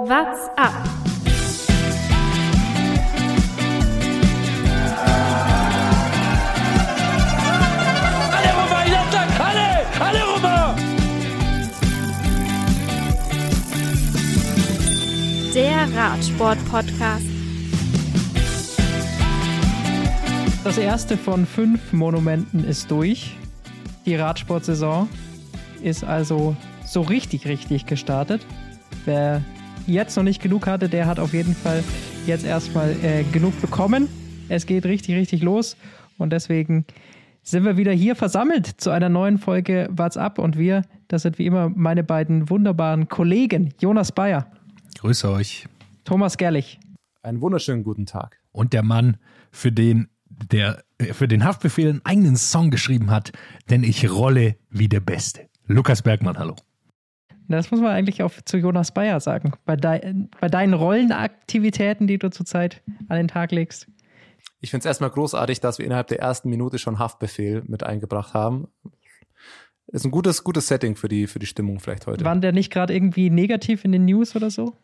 What's up? Alle rüber, Jattak, alle, alle rüber! Der Radsport-Podcast. Das erste von fünf Monumenten ist durch. Die Radsportsaison ist also so richtig, richtig gestartet. Wer jetzt noch nicht genug hatte, der hat auf jeden Fall jetzt erstmal äh, genug bekommen. Es geht richtig, richtig los und deswegen sind wir wieder hier versammelt zu einer neuen Folge What's Up und wir, das sind wie immer meine beiden wunderbaren Kollegen, Jonas Bayer, Grüße euch. Thomas Gerlich. Einen wunderschönen guten Tag. Und der Mann, für den der für den Haftbefehl einen eigenen Song geschrieben hat, denn ich rolle wie der Beste. Lukas Bergmann, hallo. Das muss man eigentlich auch zu Jonas Bayer sagen. Bei, dei bei deinen Rollenaktivitäten, die du zurzeit an den Tag legst. Ich finde es erstmal großartig, dass wir innerhalb der ersten Minute schon Haftbefehl mit eingebracht haben. Ist ein gutes, gutes Setting für die, für die Stimmung vielleicht heute. Waren der nicht gerade irgendwie negativ in den News oder so?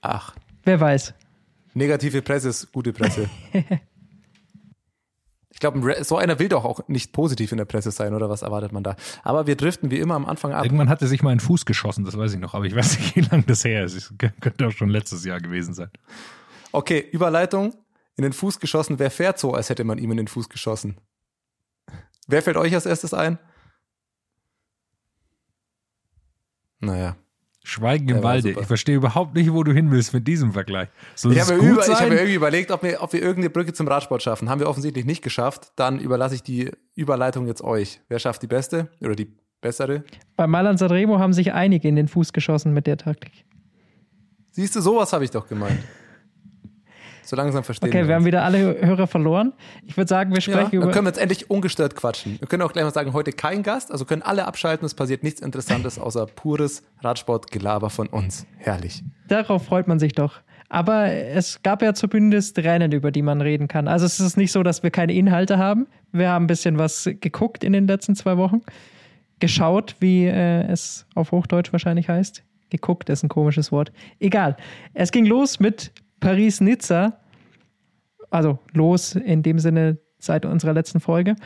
Ach, Wer weiß. negative Presse ist gute Presse. ich glaube, so einer will doch auch nicht positiv in der Presse sein, oder was erwartet man da? Aber wir driften wie immer am Anfang ab. Irgendwann hat er sich mal einen Fuß geschossen, das weiß ich noch, aber ich weiß nicht, wie lange das her ist. Es könnte auch schon letztes Jahr gewesen sein. Okay, Überleitung. In den Fuß geschossen. Wer fährt so, als hätte man ihm in den Fuß geschossen? Wer fällt euch als erstes ein? Naja. Schweigen im Walde. super. Ich verstehe überhaupt nicht, wo du hin willst mit diesem Vergleich. Soll Ich es habe, gut über, ich habe irgendwie überlegt, ob wir, ob wir irgendeine Brücke zum Radsport schaffen. Haben wir offensichtlich nicht geschafft. Dann überlasse ich die Überleitung jetzt euch. Wer schafft die beste oder die bessere? Bei Malan Sanremo haben sich einige in den Fuß geschossen mit der Taktik. Siehst du, sowas habe ich doch gemeint. So langsam verstehen Okay, wir haben wieder alle Hörer verloren. Ich würde sagen, wir ja, sprechen dann über. können wir jetzt endlich ungestört quatschen. Wir können auch gleich mal sagen, heute kein Gast, also können alle abschalten, es passiert nichts Interessantes außer pures Radsportgelaber von uns. Herrlich. Darauf freut man sich doch. Aber es gab ja zumindest Rennen, über die man reden kann. Also es ist nicht so, dass wir keine Inhalte haben. Wir haben ein bisschen was geguckt in den letzten zwei Wochen. Geschaut, wie äh, es auf Hochdeutsch wahrscheinlich heißt. Geguckt ist ein komisches Wort. Egal. Es ging los mit Paris-Nizza. Also los in dem Sinne seit unserer letzten Folge.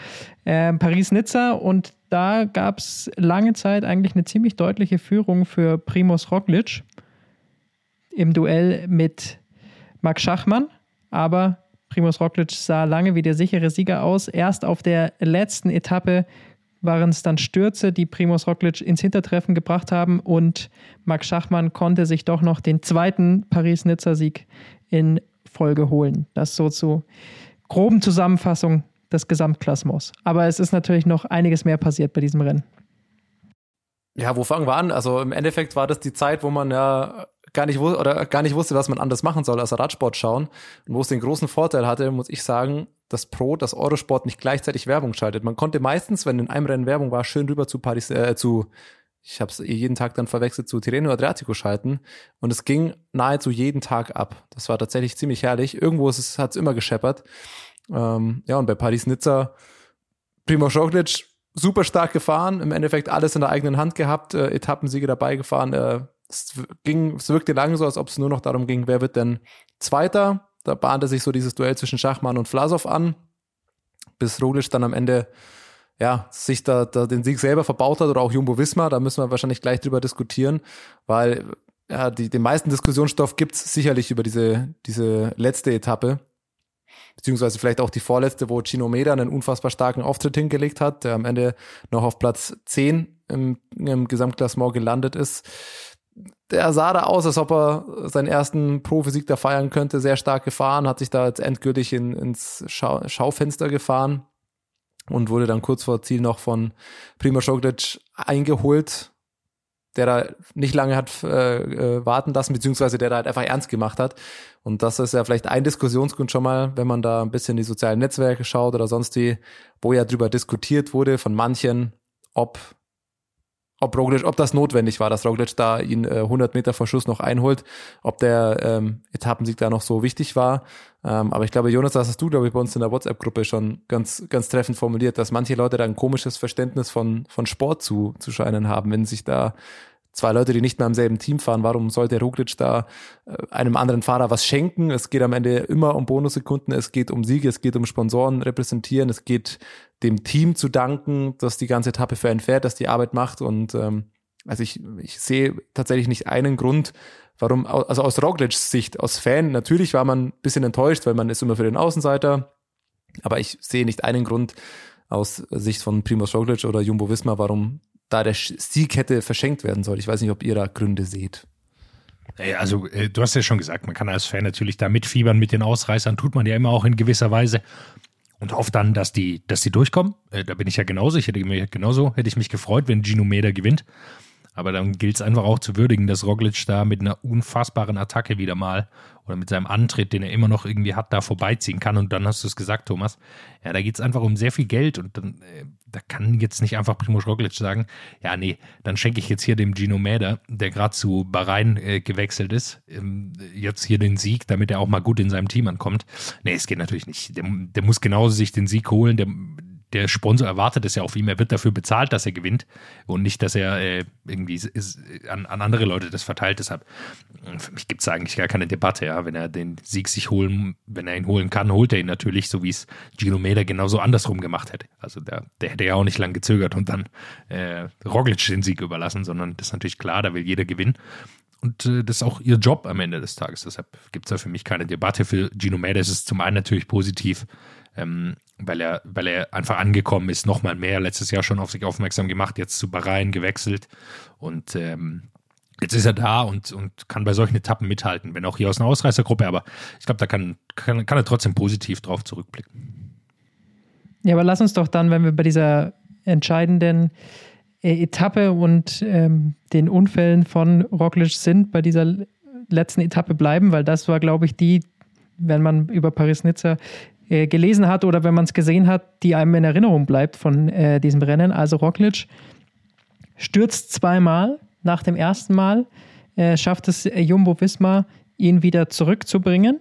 Ähm, Paris-Nizza und da gab es lange Zeit eigentlich eine ziemlich deutliche Führung für Primoz Roglic im Duell mit Max Schachmann, aber Primoz Roglic sah lange wie der sichere Sieger aus. Erst auf der letzten Etappe waren es dann Stürze, die Primoz Roglic ins Hintertreffen gebracht haben und Max Schachmann konnte sich doch noch den zweiten Paris-Nizza-Sieg in Folge holen. Das so zu groben Zusammenfassung des Gesamtklassements. Aber es ist natürlich noch einiges mehr passiert bei diesem Rennen. Ja, wo fangen wir an? Also im Endeffekt war das die Zeit, wo man ja gar nicht wusste oder gar nicht wusste, was man anders machen soll als Radsport schauen. Und wo es den großen Vorteil hatte, muss ich sagen, dass Pro, dass Eurosport nicht gleichzeitig Werbung schaltet. Man konnte meistens, wenn in einem Rennen Werbung war, schön rüber zu Paris, äh, zu, ich habe es jeden Tag dann verwechselt, zu Tirreno Adriatico schalten. Und es ging nahezu jeden Tag ab. Das war tatsächlich ziemlich herrlich. Irgendwo hat es immer gescheppert. Ähm, ja, und bei Paris-Nizza, Primo Roglic, super stark gefahren, im Endeffekt alles in der eigenen Hand gehabt, äh, Etappensiege dabei gefahren. Äh, es ging, es wirkte lange so, als ob es nur noch darum ging, wer wird denn Zweiter. Da bahnte sich so dieses Duell zwischen Schachmann und Vlasov an, bis Roglic dann am Ende ja, sich da, da den Sieg selber verbaut hat oder auch Jumbo Visma, da müssen wir wahrscheinlich gleich drüber diskutieren, weil ja, die, den meisten Diskussionsstoff gibt's sicherlich über diese, diese letzte Etappe, beziehungsweise vielleicht auch die vorletzte, wo Chino Meda einen unfassbar starken Auftritt hingelegt hat, der am Ende noch auf Platz 10 im, im Gesamtklassement gelandet ist. Der sah da aus, als ob er seinen ersten Profisieg da feiern könnte, sehr stark gefahren, hat sich da jetzt endgültig in, ins Schau, Schaufenster gefahren und wurde dann kurz vor Ziel noch von Primo Roglic eingeholt, der da nicht lange hat äh, äh, warten lassen, beziehungsweise der da halt einfach ernst gemacht hat. Und das ist ja vielleicht ein Diskussionsgrund schon mal, wenn man da ein bisschen die sozialen Netzwerke schaut oder sonst wie, wo ja drüber diskutiert wurde von manchen, ob ob Roglic, ob das notwendig war, dass Roglic da ihn äh, 100 Meter vor Schuss noch einholt, ob der ähm, Etappensieg da noch so wichtig war. Ähm, aber ich glaube, Jonas, das hast du, glaube ich, bei uns in der WhatsApp-Gruppe schon ganz, ganz treffend formuliert, dass manche Leute da ein komisches Verständnis von, von Sport zu, zu scheinen haben, wenn sich da zwei Leute, die nicht mehr im selben Team fahren. Warum sollte Roglic da äh, einem anderen Fahrer was schenken? Es geht am Ende immer um Bonussekunden, es geht um Siege, es geht um Sponsoren repräsentieren, es geht dem Team zu danken, dass die ganze Etappe für einen fährt, dass die Arbeit macht. Und ähm, also ich, ich sehe tatsächlich nicht einen Grund, warum, also aus Roglics Sicht, aus Fan, natürlich war man ein bisschen enttäuscht, weil man ist immer für den Außenseiter. Aber ich sehe nicht einen Grund aus Sicht von Primoz Roglic oder Jumbo Wismar, warum da der Sieg hätte verschenkt werden soll. Ich weiß nicht, ob ihr da Gründe seht. Also, äh, du hast ja schon gesagt, man kann als Fan natürlich da mitfiebern mit den Ausreißern, tut man ja immer auch in gewisser Weise und hofft dann, dass die, dass die durchkommen. Äh, da bin ich ja genauso. Ich hätte mich genauso, hätte ich mich gefreut, wenn Gino Meder gewinnt. Aber dann gilt es einfach auch zu würdigen, dass Roglic da mit einer unfassbaren Attacke wieder mal oder mit seinem Antritt, den er immer noch irgendwie hat, da vorbeiziehen kann. Und dann hast du es gesagt, Thomas. Ja, da geht es einfach um sehr viel Geld und dann, äh, da kann jetzt nicht einfach Primo Roglic sagen, ja, nee, dann schenke ich jetzt hier dem Gino Mäder, der gerade zu Bahrain äh, gewechselt ist, ähm, jetzt hier den Sieg, damit er auch mal gut in seinem Team ankommt. Nee, es geht natürlich nicht. Der, der muss genauso sich den Sieg holen. Der, der Sponsor erwartet es ja auf ihm, er wird dafür bezahlt, dass er gewinnt und nicht, dass er äh, irgendwie ist, an, an, andere Leute das verteilt. Deshalb, für mich gibt es eigentlich gar keine Debatte, ja. Wenn er den Sieg sich holen, wenn er ihn holen kann, holt er ihn natürlich, so wie es Gino Meder genauso andersrum gemacht hätte. Also der, der hätte ja auch nicht lange gezögert und dann äh, Roglic den Sieg überlassen, sondern das ist natürlich klar, da will jeder gewinnen. Und äh, das ist auch ihr Job am Ende des Tages. Deshalb gibt es da für mich keine Debatte. Für Gino Meder ist es zum einen natürlich positiv, ähm, weil er, weil er einfach angekommen ist, nochmal mehr, letztes Jahr schon auf sich aufmerksam gemacht, jetzt zu Bahrain gewechselt. Und ähm, jetzt ist er da und, und kann bei solchen Etappen mithalten, wenn auch hier aus einer Ausreißergruppe, aber ich glaube, da kann, kann, kann er trotzdem positiv drauf zurückblicken. Ja, aber lass uns doch dann, wenn wir bei dieser entscheidenden äh, Etappe und ähm, den Unfällen von Roglic sind, bei dieser letzten Etappe bleiben, weil das war, glaube ich, die, wenn man über Paris-Nizza äh, gelesen hat oder wenn man es gesehen hat, die einem in Erinnerung bleibt von äh, diesem Rennen. Also Roglic stürzt zweimal. Nach dem ersten Mal äh, schafft es äh, Jumbo Wismar, ihn wieder zurückzubringen.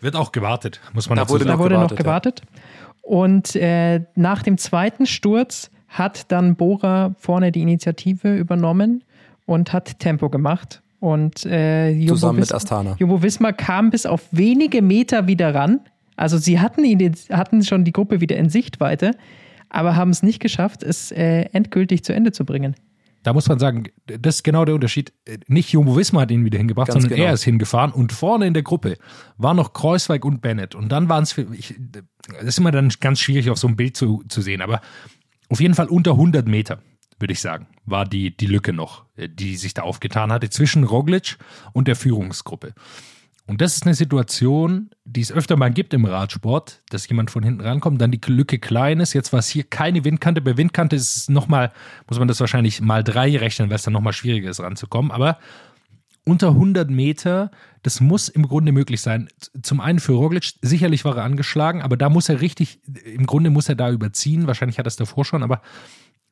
Wird auch gewartet, muss man da dazu wurde sagen. Da wurde noch gewartet. Ja. Und äh, nach dem zweiten Sturz hat dann Bora vorne die Initiative übernommen und hat Tempo gemacht. Und äh, Jumbo Zusammen Wismar, mit Astana. Jumbo Wismar kam bis auf wenige Meter wieder ran. Also sie hatten, ihn, hatten schon die Gruppe wieder in Sichtweite, aber haben es nicht geschafft, es äh, endgültig zu Ende zu bringen. Da muss man sagen, das ist genau der Unterschied. Nicht Jumbo Wismar hat ihn wieder hingebracht, Ganz sondern genau. er ist hingefahren und vorne in der Gruppe waren noch Kreuzweig und Bennett. Und dann waren es für ich, das ist immer dann ganz schwierig auf so einem Bild zu, zu sehen, aber auf jeden Fall unter 100 Meter, würde ich sagen, war die, die Lücke noch, die sich da aufgetan hatte zwischen Roglic und der Führungsgruppe. Und das ist eine Situation, die es öfter mal gibt im Radsport, dass jemand von hinten rankommt, dann die Lücke klein ist. Jetzt war es hier keine Windkante. Bei Windkante ist es nochmal, muss man das wahrscheinlich mal drei rechnen, weil es dann nochmal schwieriger ist ranzukommen. Aber unter 100 Meter, das muss im Grunde möglich sein. Zum einen für Roglic, sicherlich war er angeschlagen, aber da muss er richtig, im Grunde muss er da überziehen. Wahrscheinlich hat er es davor schon, aber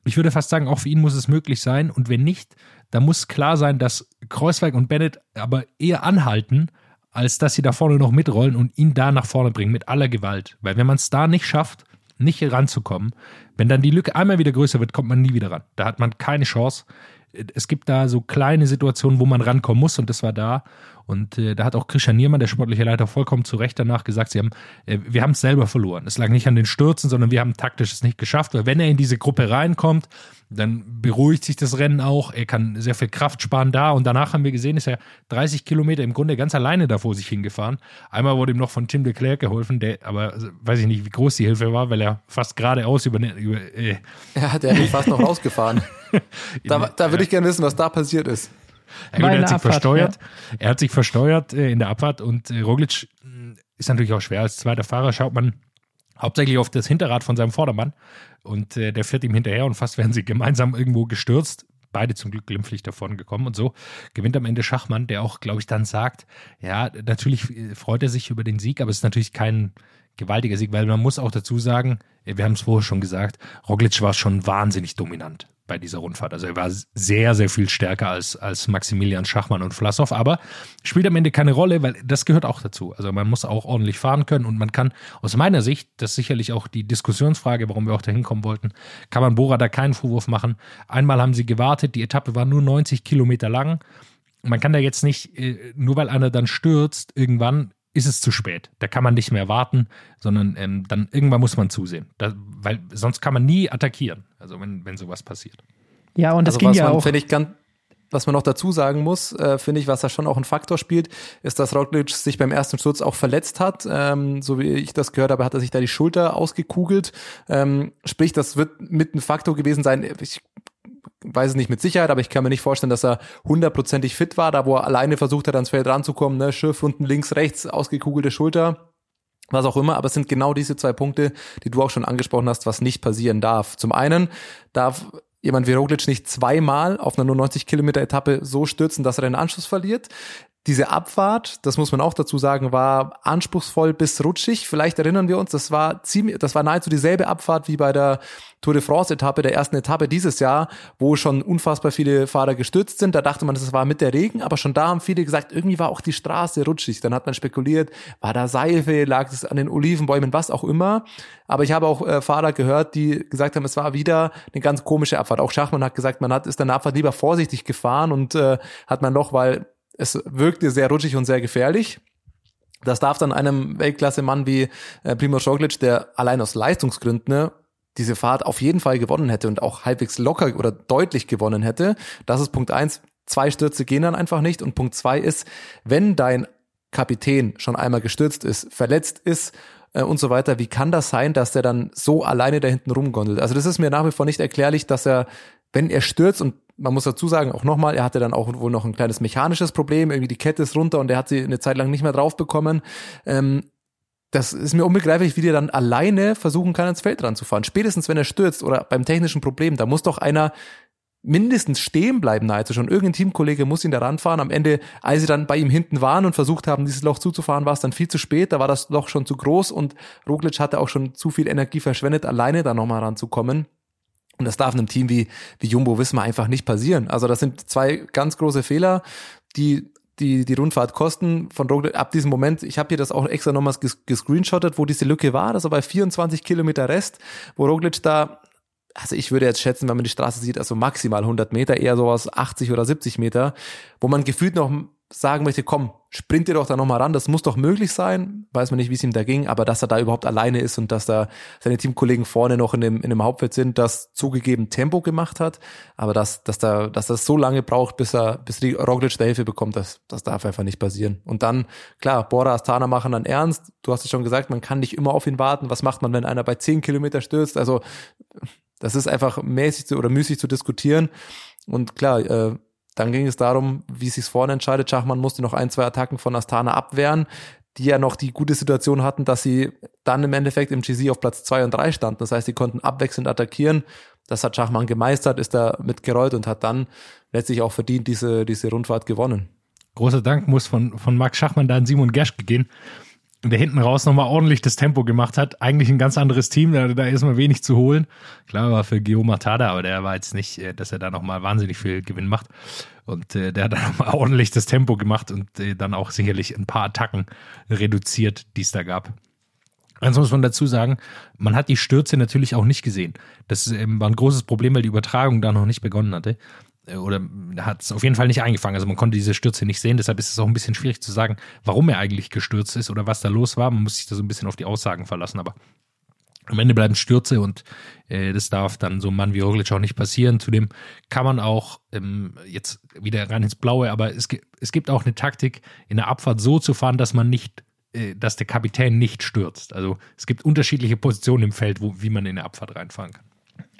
ich würde fast sagen, auch für ihn muss es möglich sein. Und wenn nicht, dann muss klar sein, dass Kreuzweig und Bennett aber eher anhalten, als dass sie da vorne noch mitrollen und ihn da nach vorne bringen mit aller Gewalt. Weil wenn man es da nicht schafft, nicht ranzukommen, wenn dann die Lücke einmal wieder größer wird, kommt man nie wieder ran. Da hat man keine Chance. Es gibt da so kleine Situationen, wo man rankommen muss und das war da. Und äh, da hat auch Christian Niermann, der sportliche Leiter, vollkommen zu Recht danach gesagt, sie haben, äh, wir haben es selber verloren. Es lag nicht an den Stürzen, sondern wir haben taktisch es nicht geschafft. Weil wenn er in diese Gruppe reinkommt, dann beruhigt sich das Rennen auch. Er kann sehr viel Kraft sparen da. Und danach haben wir gesehen, ist er 30 Kilometer im Grunde ganz alleine da vor sich hingefahren. Einmal wurde ihm noch von Tim de Klerk geholfen, der aber weiß ich nicht, wie groß die Hilfe war, weil er fast geradeaus über. über äh ja, der ist fast noch rausgefahren. da, da würde ich gerne wissen, was da passiert ist. Ja, gut, er hat sich Abfahrt, versteuert. Ja. Er hat sich versteuert äh, in der Abfahrt und äh, Roglic mm, ist natürlich auch schwer. Als zweiter Fahrer schaut man hauptsächlich auf das Hinterrad von seinem Vordermann und äh, der fährt ihm hinterher und fast werden sie gemeinsam irgendwo gestürzt. Beide zum Glück glimpflich davon gekommen und so gewinnt am Ende Schachmann, der auch, glaube ich, dann sagt, ja, natürlich äh, freut er sich über den Sieg, aber es ist natürlich kein gewaltiger Sieg, weil man muss auch dazu sagen, wir haben es vorher schon gesagt, Roglic war schon wahnsinnig dominant bei dieser Rundfahrt. Also er war sehr, sehr viel stärker als, als Maximilian Schachmann und Vlasov, aber spielt am Ende keine Rolle, weil das gehört auch dazu. Also man muss auch ordentlich fahren können und man kann aus meiner Sicht, das ist sicherlich auch die Diskussionsfrage, warum wir auch dahin kommen wollten, kann man Bora da keinen Vorwurf machen. Einmal haben sie gewartet, die Etappe war nur 90 Kilometer lang. Man kann da jetzt nicht, äh, nur weil einer dann stürzt, irgendwann ist es zu spät. Da kann man nicht mehr warten, sondern ähm, dann irgendwann muss man zusehen. Da, weil sonst kann man nie attackieren, also wenn, wenn sowas passiert. Ja, und das also ging ja man, auch. Ich, ganz, was man noch dazu sagen muss, äh, finde ich, was da schon auch ein Faktor spielt, ist, dass Roglic sich beim ersten Sturz auch verletzt hat. Ähm, so wie ich das gehört habe, hat er sich da die Schulter ausgekugelt. Ähm, sprich, das wird mit ein Faktor gewesen sein. Ich weiß es nicht mit Sicherheit, aber ich kann mir nicht vorstellen, dass er hundertprozentig fit war, da wo er alleine versucht hat, ans Feld ranzukommen, ne, Schiff unten links, rechts, ausgekugelte Schulter, was auch immer, aber es sind genau diese zwei Punkte, die du auch schon angesprochen hast, was nicht passieren darf. Zum einen darf jemand wie Roglic nicht zweimal auf einer nur 90 Kilometer Etappe so stürzen, dass er den Anschluss verliert. Diese Abfahrt, das muss man auch dazu sagen, war anspruchsvoll bis rutschig. Vielleicht erinnern wir uns, das war ziemlich, das war nahezu dieselbe Abfahrt wie bei der Tour de France Etappe, der ersten Etappe dieses Jahr, wo schon unfassbar viele Fahrer gestürzt sind. Da dachte man, das war mit der Regen, aber schon da haben viele gesagt, irgendwie war auch die Straße rutschig. Dann hat man spekuliert, war da Seife, lag es an den Olivenbäumen, was auch immer. Aber ich habe auch äh, Fahrer gehört, die gesagt haben, es war wieder eine ganz komische Abfahrt. Auch Schachmann hat gesagt, man hat ist der Abfahrt lieber vorsichtig gefahren und äh, hat man noch, weil es wirkte sehr rutschig und sehr gefährlich. Das darf dann einem Weltklasse-Mann wie äh, Primoz Roglic, der allein aus Leistungsgründen ne, diese Fahrt auf jeden Fall gewonnen hätte und auch halbwegs locker oder deutlich gewonnen hätte. Das ist Punkt eins. Zwei Stürze gehen dann einfach nicht. Und Punkt zwei ist, wenn dein Kapitän schon einmal gestürzt ist, verletzt ist äh, und so weiter, wie kann das sein, dass der dann so alleine da hinten rumgondelt? Also das ist mir nach wie vor nicht erklärlich, dass er, wenn er stürzt und man muss dazu sagen, auch nochmal, er hatte dann auch wohl noch ein kleines mechanisches Problem, irgendwie die Kette ist runter und er hat sie eine Zeit lang nicht mehr drauf bekommen. Ähm, das ist mir unbegreiflich, wie der dann alleine versuchen kann, ins Feld ranzufahren. Spätestens, wenn er stürzt oder beim technischen Problem, da muss doch einer mindestens stehen bleiben nahezu schon. Irgendein Teamkollege muss ihn da ranfahren. Am Ende, als sie dann bei ihm hinten waren und versucht haben, dieses Loch zuzufahren, war es dann viel zu spät. Da war das Loch schon zu groß und Roglic hatte auch schon zu viel Energie verschwendet, alleine da nochmal ranzukommen. Und das darf einem Team wie, wie Jumbo Wismar einfach nicht passieren. Also das sind zwei ganz große Fehler, die die, die Rundfahrt kosten von Roglic ab diesem Moment. Ich habe hier das auch extra nochmals gescreenshottet, wo diese Lücke war. Das war bei 24 Kilometer Rest, wo Roglic da also ich würde jetzt schätzen, wenn man die Straße sieht, also maximal 100 Meter, eher sowas 80 oder 70 Meter, wo man gefühlt noch sagen möchte, komm, sprint dir doch da nochmal ran, das muss doch möglich sein, weiß man nicht, wie es ihm da ging, aber dass er da überhaupt alleine ist und dass da seine Teamkollegen vorne noch in dem, in dem Hauptfeld sind, das zugegeben Tempo gemacht hat, aber dass, dass, da, dass das so lange braucht, bis er, bis Roglic da Hilfe bekommt, das, das darf einfach nicht passieren. Und dann, klar, Bora, Astana machen dann ernst, du hast es schon gesagt, man kann nicht immer auf ihn warten, was macht man, wenn einer bei 10 Kilometer stürzt, also das ist einfach mäßig zu, oder müßig zu diskutieren. Und klar, äh, dann ging es darum, wie sich vorne entscheidet. Schachmann musste noch ein, zwei Attacken von Astana abwehren, die ja noch die gute Situation hatten, dass sie dann im Endeffekt im GC auf Platz zwei und drei standen. Das heißt, sie konnten abwechselnd attackieren. Das hat Schachmann gemeistert, ist da mitgerollt und hat dann letztlich auch verdient diese, diese Rundfahrt gewonnen. Großer Dank muss von, von Max Schachmann da an Simon Gerschke gehen der hinten raus nochmal ordentlich das Tempo gemacht hat. Eigentlich ein ganz anderes Team, da, da ist mal wenig zu holen. Klar war für Guillaume Matada, aber der war jetzt nicht, äh, dass er da nochmal wahnsinnig viel Gewinn macht. Und äh, der hat dann nochmal ordentlich das Tempo gemacht und äh, dann auch sicherlich ein paar Attacken reduziert, die es da gab. Eins muss man dazu sagen, man hat die Stürze natürlich auch nicht gesehen. Das ähm, war ein großes Problem, weil die Übertragung da noch nicht begonnen hatte. Äh, oder hat es auf jeden Fall nicht eingefangen. Also man konnte diese Stürze nicht sehen, deshalb ist es auch ein bisschen schwierig zu sagen, warum er eigentlich gestürzt ist oder was da los war. Man muss sich da so ein bisschen auf die Aussagen verlassen, aber am Ende bleiben Stürze und äh, das darf dann so ein Mann wie Roglic auch nicht passieren. Zudem kann man auch ähm, jetzt wieder rein ins Blaue, aber es, es gibt auch eine Taktik, in der Abfahrt so zu fahren, dass man nicht äh, dass der Kapitän nicht stürzt. Also es gibt unterschiedliche Positionen im Feld, wo, wie man in der Abfahrt reinfahren kann.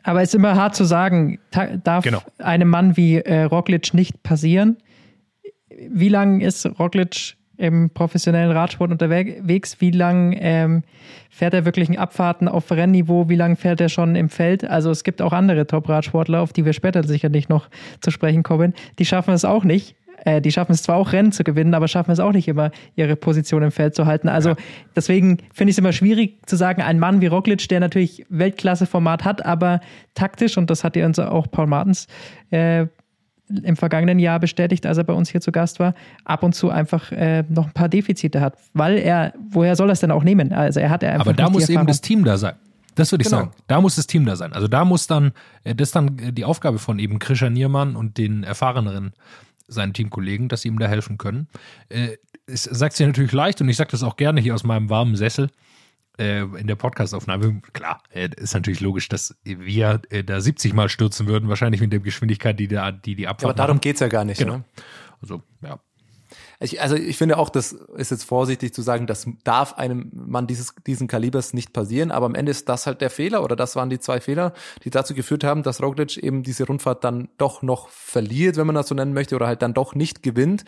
Aber es ist immer hart zu sagen, darf genau. einem Mann wie äh, Roglic nicht passieren. Wie lange ist Roglic im professionellen Radsport unterwegs? Wie lange ähm, fährt er wirklich in Abfahrten auf Rennniveau? Wie lange fährt er schon im Feld? Also es gibt auch andere Top-Radsportler, auf die wir später sicherlich noch zu sprechen kommen. Die schaffen es auch nicht. Äh, die schaffen es zwar auch Rennen zu gewinnen, aber schaffen es auch nicht immer, ihre Position im Feld zu halten. Also ja. deswegen finde ich es immer schwierig zu sagen, ein Mann wie Roglic, der natürlich Weltklasse-Format hat, aber taktisch, und das hat ja uns auch Paul Martens äh, im vergangenen Jahr bestätigt, als er bei uns hier zu Gast war, ab und zu einfach äh, noch ein paar Defizite hat. Weil er, woher soll er es denn auch nehmen? Also er hat er einfach Aber da muss eben das Team da sein. Das würde ich genau. sagen. Da muss das Team da sein. Also da muss dann, äh, das ist dann die Aufgabe von eben Krischer Niermann und den erfahreneren seinen Teamkollegen, dass sie ihm da helfen können. Äh, es sagt sich natürlich leicht und ich sage das auch gerne hier aus meinem warmen Sessel äh, in der Podcastaufnahme. Klar, äh, ist natürlich logisch, dass wir äh, da 70 Mal stürzen würden, wahrscheinlich mit der Geschwindigkeit, die da, die, die Abfahrt Aber darum geht es ja gar nicht. Genau. Ne? Also, ja. Ich, also ich finde auch, das ist jetzt vorsichtig zu sagen, das darf einem Mann dieses, diesen Kalibers nicht passieren, aber am Ende ist das halt der Fehler oder das waren die zwei Fehler, die dazu geführt haben, dass Roglic eben diese Rundfahrt dann doch noch verliert, wenn man das so nennen möchte, oder halt dann doch nicht gewinnt.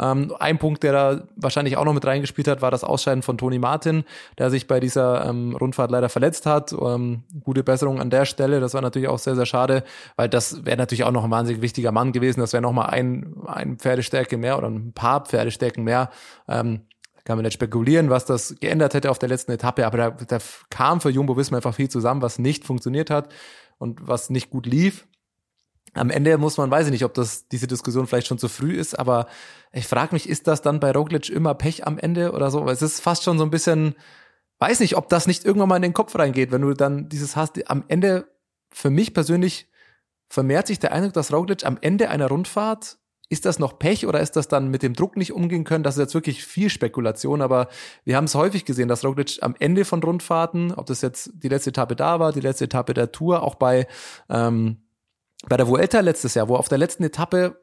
Ähm, ein Punkt, der da wahrscheinlich auch noch mit reingespielt hat, war das Ausscheiden von Toni Martin, der sich bei dieser ähm, Rundfahrt leider verletzt hat. Ähm, gute Besserung an der Stelle, das war natürlich auch sehr, sehr schade, weil das wäre natürlich auch noch ein wahnsinnig wichtiger Mann gewesen, das wäre nochmal ein, ein Pferdestärke mehr oder ein paar Pferdestärken mehr. Ähm, kann man nicht spekulieren, was das geändert hätte auf der letzten Etappe, aber da, da kam für Jumbo Wismar einfach viel zusammen, was nicht funktioniert hat und was nicht gut lief. Am Ende muss man, weiß ich nicht, ob das diese Diskussion vielleicht schon zu früh ist, aber ich frage mich, ist das dann bei Roglic immer Pech am Ende oder so? Weil es ist fast schon so ein bisschen, weiß nicht, ob das nicht irgendwann mal in den Kopf reingeht, wenn du dann dieses hast. Am Ende, für mich persönlich, vermehrt sich der Eindruck, dass Roglic am Ende einer Rundfahrt ist das noch Pech oder ist das dann mit dem Druck nicht umgehen können? Das ist jetzt wirklich viel Spekulation, aber wir haben es häufig gesehen, dass Roglic am Ende von Rundfahrten, ob das jetzt die letzte Etappe da war, die letzte Etappe der Tour, auch bei, ähm, bei der Vuelta letztes Jahr, wo auf der letzten Etappe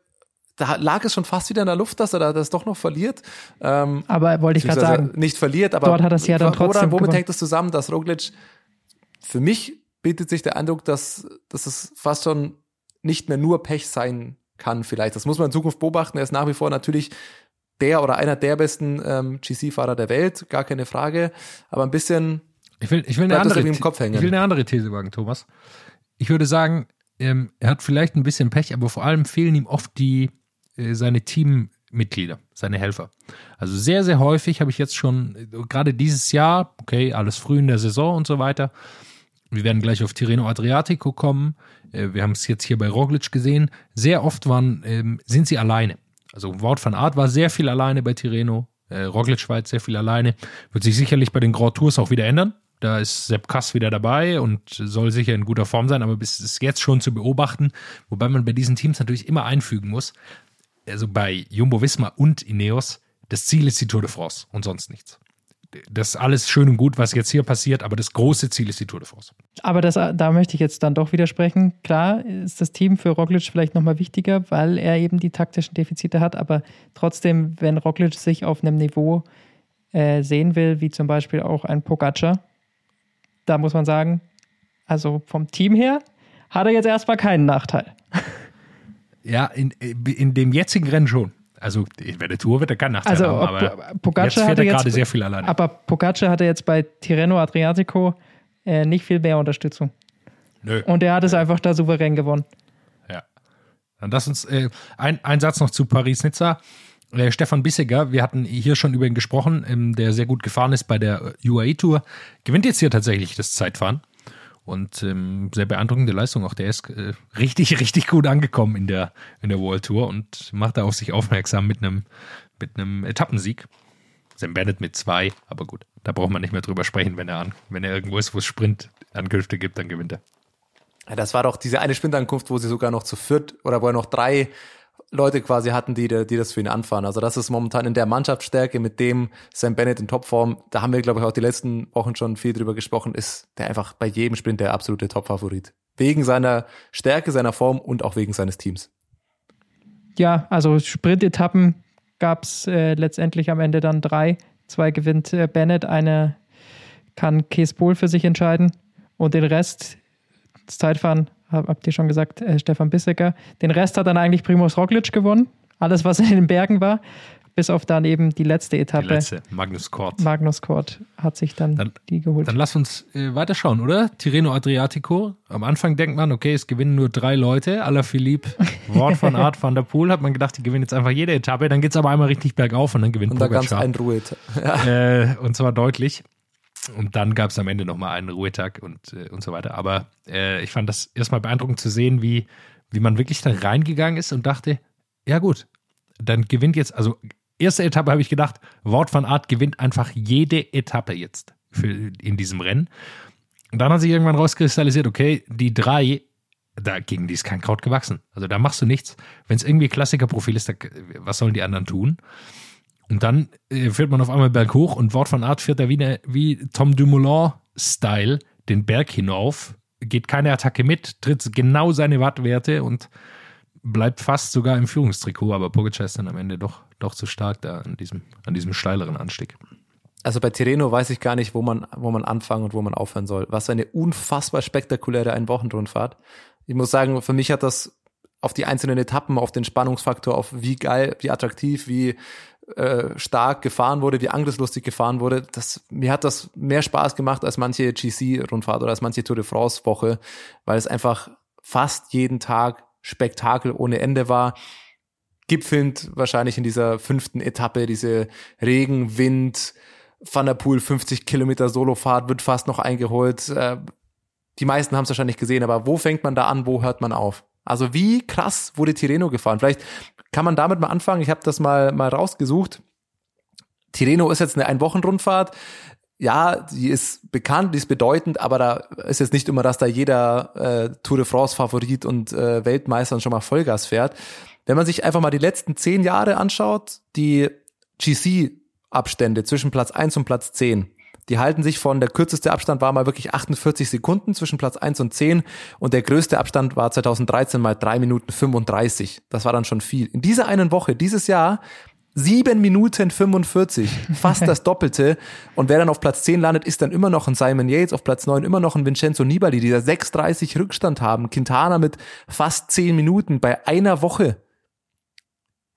da lag es schon fast wieder in der Luft, dass er da das doch noch verliert. Ähm, aber wollte ich gerade sagen, nicht verliert, aber dort hat es ja dann trotzdem. Womit hängt es zusammen, dass Roglic für mich bietet sich der Eindruck, dass, dass es fast schon nicht mehr nur Pech sein kann vielleicht. Das muss man in Zukunft beobachten. Er ist nach wie vor natürlich der oder einer der besten ähm, GC-Fahrer der Welt, gar keine Frage. Aber ein bisschen ich will, ich will eine andere, im Kopf hängen. Ich will eine andere These wagen, Thomas. Ich würde sagen, ähm, er hat vielleicht ein bisschen Pech, aber vor allem fehlen ihm oft die äh, seine Teammitglieder, seine Helfer. Also sehr, sehr häufig habe ich jetzt schon, äh, gerade dieses Jahr, okay, alles früh in der Saison und so weiter, wir werden gleich auf Tirreno Adriatico kommen. Äh, wir haben es jetzt hier bei Roglic gesehen. Sehr oft waren, ähm, sind sie alleine. Also Wort van Art war sehr viel alleine bei Tirreno. Äh, Roglic war jetzt sehr viel alleine. Wird sich sicherlich bei den Grand Tours auch wieder ändern. Da ist Sepp Kass wieder dabei und soll sicher in guter Form sein, aber bis es jetzt schon zu beobachten, wobei man bei diesen Teams natürlich immer einfügen muss, also bei Jumbo Visma und Ineos, das Ziel ist die Tour de France und sonst nichts das ist alles schön und gut, was jetzt hier passiert, aber das große Ziel ist die Tour de France. Aber das, da möchte ich jetzt dann doch widersprechen. Klar ist das Team für Roglic vielleicht nochmal wichtiger, weil er eben die taktischen Defizite hat, aber trotzdem, wenn Roglic sich auf einem Niveau äh, sehen will, wie zum Beispiel auch ein Pogacar, da muss man sagen, also vom Team her hat er jetzt erstmal keinen Nachteil. Ja, in, in dem jetzigen Rennen schon. Also bei der Tour wird er keinen Nachteil also, haben, aber Pogacar jetzt fährt er gerade sehr viel alleine. Aber Pogacar hatte jetzt bei Tirreno Adriatico äh, nicht viel mehr Unterstützung. Nö. Und er hat es einfach da souverän gewonnen. Ja. Dann lass uns äh, ein, ein Satz noch zu Paris-Nizza. Äh, Stefan Bissiger, wir hatten hier schon über ihn gesprochen, ähm, der sehr gut gefahren ist bei der UAE-Tour, gewinnt jetzt hier tatsächlich das Zeitfahren. Und ähm, sehr beeindruckende Leistung. Auch der ist äh, richtig, richtig gut angekommen in der, in der World Tour und macht da auf sich aufmerksam mit einem mit Etappensieg. Sam Bennett mit zwei, aber gut, da braucht man nicht mehr drüber sprechen, wenn er an, wenn er irgendwo ist, wo es Sprintankünfte gibt, dann gewinnt er. Ja, das war doch diese eine Sprintankunft, wo sie sogar noch zu viert oder wo er noch drei Leute quasi hatten, die, die das für ihn anfahren. Also das ist momentan in der Mannschaftsstärke mit dem Sam Bennett in Topform. Da haben wir, glaube ich, auch die letzten Wochen schon viel drüber gesprochen, ist der einfach bei jedem Sprint der absolute Topfavorit. Wegen seiner Stärke, seiner Form und auch wegen seines Teams. Ja, also Sprintetappen gab es äh, letztendlich am Ende dann drei. Zwei gewinnt äh, Bennett, eine kann Kees Pohl für sich entscheiden und den Rest, das Zeitfahren, habt ihr schon gesagt, äh, Stefan Bissecker. Den Rest hat dann eigentlich Primus Roglic gewonnen. Alles, was in den Bergen war. bis auf dann eben die letzte Etappe. Die letzte, Magnus Kort. Magnus Kort hat sich dann, dann die geholt. Dann lass uns äh, weiterschauen, oder? Tirreno Adriatico. Am Anfang denkt man, okay, es gewinnen nur drei Leute. Philippe, Wort von Art van der Poel, hat man gedacht, die gewinnen jetzt einfach jede Etappe. Dann geht es aber einmal richtig bergauf und dann gewinnt Und da ganz ein Ruhe. Ja. Äh, und zwar deutlich. Und dann gab es am Ende nochmal einen Ruhetag und, äh, und so weiter. Aber äh, ich fand das erstmal beeindruckend zu sehen, wie, wie man wirklich da reingegangen ist und dachte, ja gut, dann gewinnt jetzt, also erste Etappe habe ich gedacht, Wort von Art gewinnt einfach jede Etappe jetzt für, in diesem Rennen. Und dann hat sich irgendwann rauskristallisiert, okay, die drei, dagegen die ist kein Kraut gewachsen. Also da machst du nichts. Wenn es irgendwie Klassikerprofil ist, da, was sollen die anderen tun? Und dann äh, fährt man auf einmal Berg hoch und Wort von Art fährt er wie, eine, wie Tom Dumoulin-Style den Berg hinauf, geht keine Attacke mit, tritt genau seine Wattwerte und bleibt fast sogar im Führungstrikot, aber Pogacar ist dann am Ende doch, doch zu stark da an diesem, an diesem steileren Anstieg. Also bei Tireno weiß ich gar nicht, wo man, wo man anfangen und wo man aufhören soll. Was eine unfassbar spektakuläre Einwochenrundfahrt. Ich muss sagen, für mich hat das auf die einzelnen Etappen, auf den Spannungsfaktor, auf wie geil, wie attraktiv, wie äh, stark gefahren wurde, wie angriffslustig gefahren wurde. Das, mir hat das mehr Spaß gemacht als manche GC-Rundfahrt oder als manche Tour de France-Woche, weil es einfach fast jeden Tag Spektakel ohne Ende war. Gipfelnd wahrscheinlich in dieser fünften Etappe, diese Regen, Wind, Van der Poel 50 Kilometer Solofahrt wird fast noch eingeholt. Äh, die meisten haben es wahrscheinlich gesehen, aber wo fängt man da an, wo hört man auf? Also wie krass wurde Tireno gefahren? Vielleicht kann man damit mal anfangen. Ich habe das mal, mal rausgesucht. Tireno ist jetzt eine Einwochenrundfahrt. Ja, die ist bekannt, die ist bedeutend, aber da ist jetzt nicht immer, dass da jeder äh, Tour de France Favorit und äh, Weltmeister schon mal Vollgas fährt. Wenn man sich einfach mal die letzten zehn Jahre anschaut, die GC-Abstände zwischen Platz eins und Platz zehn, die halten sich von, der kürzeste Abstand war mal wirklich 48 Sekunden zwischen Platz 1 und 10 und der größte Abstand war 2013 mal 3 Minuten 35. Das war dann schon viel. In dieser einen Woche, dieses Jahr, 7 Minuten 45, fast das Doppelte. Und wer dann auf Platz 10 landet, ist dann immer noch ein Simon Yates, auf Platz 9 immer noch ein Vincenzo Nibali, die da 6,30 Rückstand haben. Quintana mit fast 10 Minuten bei einer Woche.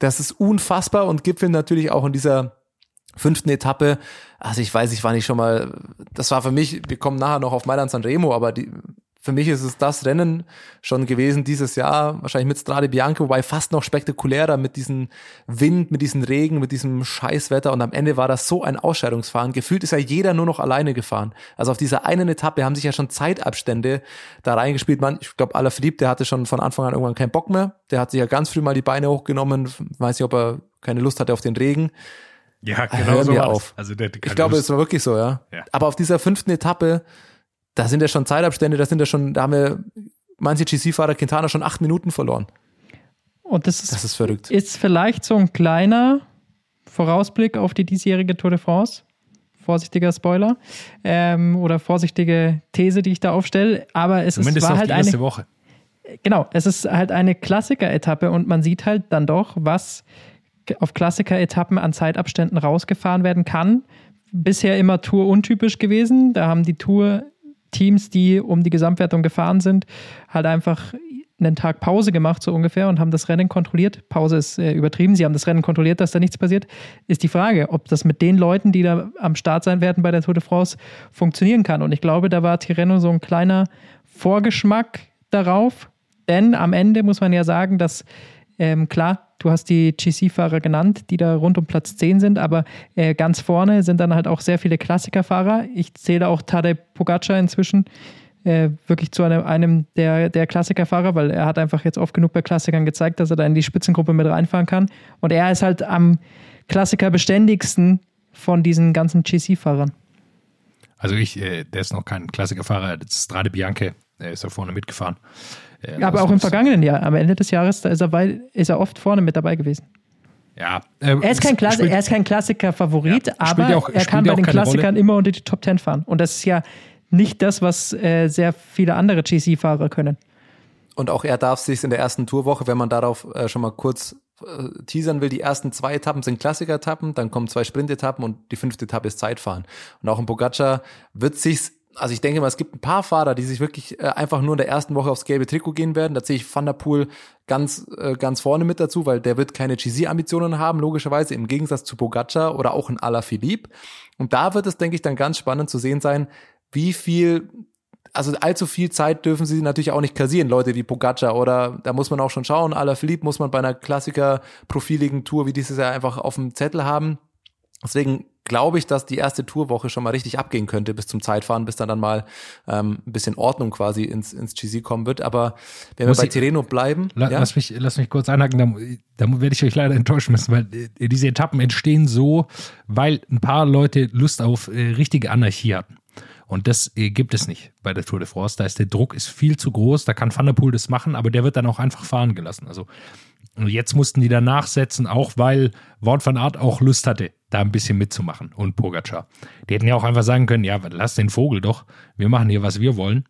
Das ist unfassbar und gipfeln natürlich auch in dieser fünften Etappe, also ich weiß, ich war nicht schon mal, das war für mich, wir kommen nachher noch auf Mailand San Remo, aber die, für mich ist es das Rennen schon gewesen dieses Jahr, wahrscheinlich mit Strade Bianca, wobei fast noch spektakulärer mit diesem Wind, mit diesem Regen, mit diesem Scheißwetter und am Ende war das so ein Ausscheidungsfahren. Gefühlt ist ja jeder nur noch alleine gefahren. Also auf dieser einen Etappe haben sich ja schon Zeitabstände da reingespielt. Man, ich glaube, aller Philipp, der hatte schon von Anfang an irgendwann keinen Bock mehr. Der hat sich ja ganz früh mal die Beine hochgenommen, weiß nicht, ob er keine Lust hatte auf den Regen. Ja, genau Hör so mir auf. Also der, ich glaube, es war wirklich so, ja. ja. Aber auf dieser fünften Etappe, da sind ja schon Zeitabstände, da sind ja schon, da haben wir manche GC-Fahrer Quintana schon acht Minuten verloren. Und das ist, das ist verrückt. Ist vielleicht so ein kleiner Vorausblick auf die diesjährige Tour de France. Vorsichtiger Spoiler ähm, oder vorsichtige These, die ich da aufstelle. Aber es Zumindest ist, war halt eine Woche. Genau, es ist halt eine Klassiker-Etappe und man sieht halt dann doch, was auf Klassiker-Etappen an Zeitabständen rausgefahren werden kann. Bisher immer Tour untypisch gewesen. Da haben die Tour-Teams, die um die Gesamtwertung gefahren sind, halt einfach einen Tag Pause gemacht, so ungefähr, und haben das Rennen kontrolliert. Pause ist äh, übertrieben, sie haben das Rennen kontrolliert, dass da nichts passiert. Ist die Frage, ob das mit den Leuten, die da am Start sein werden bei der Tour de France, funktionieren kann. Und ich glaube, da war Tirreno so ein kleiner Vorgeschmack darauf. Denn am Ende muss man ja sagen, dass ähm, klar, du hast die GC-Fahrer genannt, die da rund um Platz 10 sind, aber äh, ganz vorne sind dann halt auch sehr viele Klassikerfahrer. Ich zähle auch Tadej Pogacar inzwischen äh, wirklich zu einem, einem der, der Klassikerfahrer, weil er hat einfach jetzt oft genug bei Klassikern gezeigt, dass er da in die Spitzengruppe mit reinfahren kann. Und er ist halt am Klassiker beständigsten von diesen ganzen GC-Fahrern. Also ich, äh, der ist noch kein Klassikerfahrer, das ist Strade Bianche, er ist da vorne mitgefahren. Ja, aber auch im vergangenen Jahr, am Ende des Jahres, da ist er, bei, ist er oft vorne mit dabei gewesen. Ja, äh, er, ist kein Klass spielt, er ist kein Klassiker-Favorit, ja, aber auch, er kann bei den Klassikern Rolle. immer unter die Top Ten fahren. Und das ist ja nicht das, was äh, sehr viele andere GC-Fahrer können. Und auch er darf sich in der ersten Tourwoche, wenn man darauf äh, schon mal kurz äh, teasern will, die ersten zwei Etappen sind Klassiker-Etappen, dann kommen zwei Sprint-Etappen und die fünfte Etappe ist Zeitfahren. Und auch in Pogacar wird sich's also ich denke mal, es gibt ein paar Fahrer, die sich wirklich äh, einfach nur in der ersten Woche aufs gelbe Trikot gehen werden. Da zähle ich Van der Poel ganz, äh, ganz vorne mit dazu, weil der wird keine GC-Ambitionen haben, logischerweise, im Gegensatz zu Pogacar oder auch in Alaphilippe. Und da wird es, denke ich, dann ganz spannend zu sehen sein, wie viel also allzu viel Zeit dürfen sie natürlich auch nicht kassieren, Leute wie Pogacar oder da muss man auch schon schauen, Alaphilippe muss man bei einer Klassiker-profiligen Tour wie dieses Jahr einfach auf dem Zettel haben. Deswegen glaube ich, dass die erste Tourwoche schon mal richtig abgehen könnte bis zum Zeitfahren, bis dann dann mal ähm, ein bisschen Ordnung quasi ins, ins GC kommen wird. Aber wenn Muss wir bei Tireno bleiben. La ja? Lass mich, lass mich kurz einhaken, da, da werde ich euch leider enttäuschen müssen, weil äh, diese Etappen entstehen so, weil ein paar Leute Lust auf äh, richtige Anarchie hatten. Und das äh, gibt es nicht bei der Tour de France. Da ist der Druck ist viel zu groß. Da kann Van der Poel das machen, aber der wird dann auch einfach fahren gelassen. Also und jetzt mussten die da nachsetzen, auch weil Wout van Art auch Lust hatte, da ein bisschen mitzumachen und Pogacar. Die hätten ja auch einfach sagen können, ja, lass den Vogel doch, wir machen hier, was wir wollen.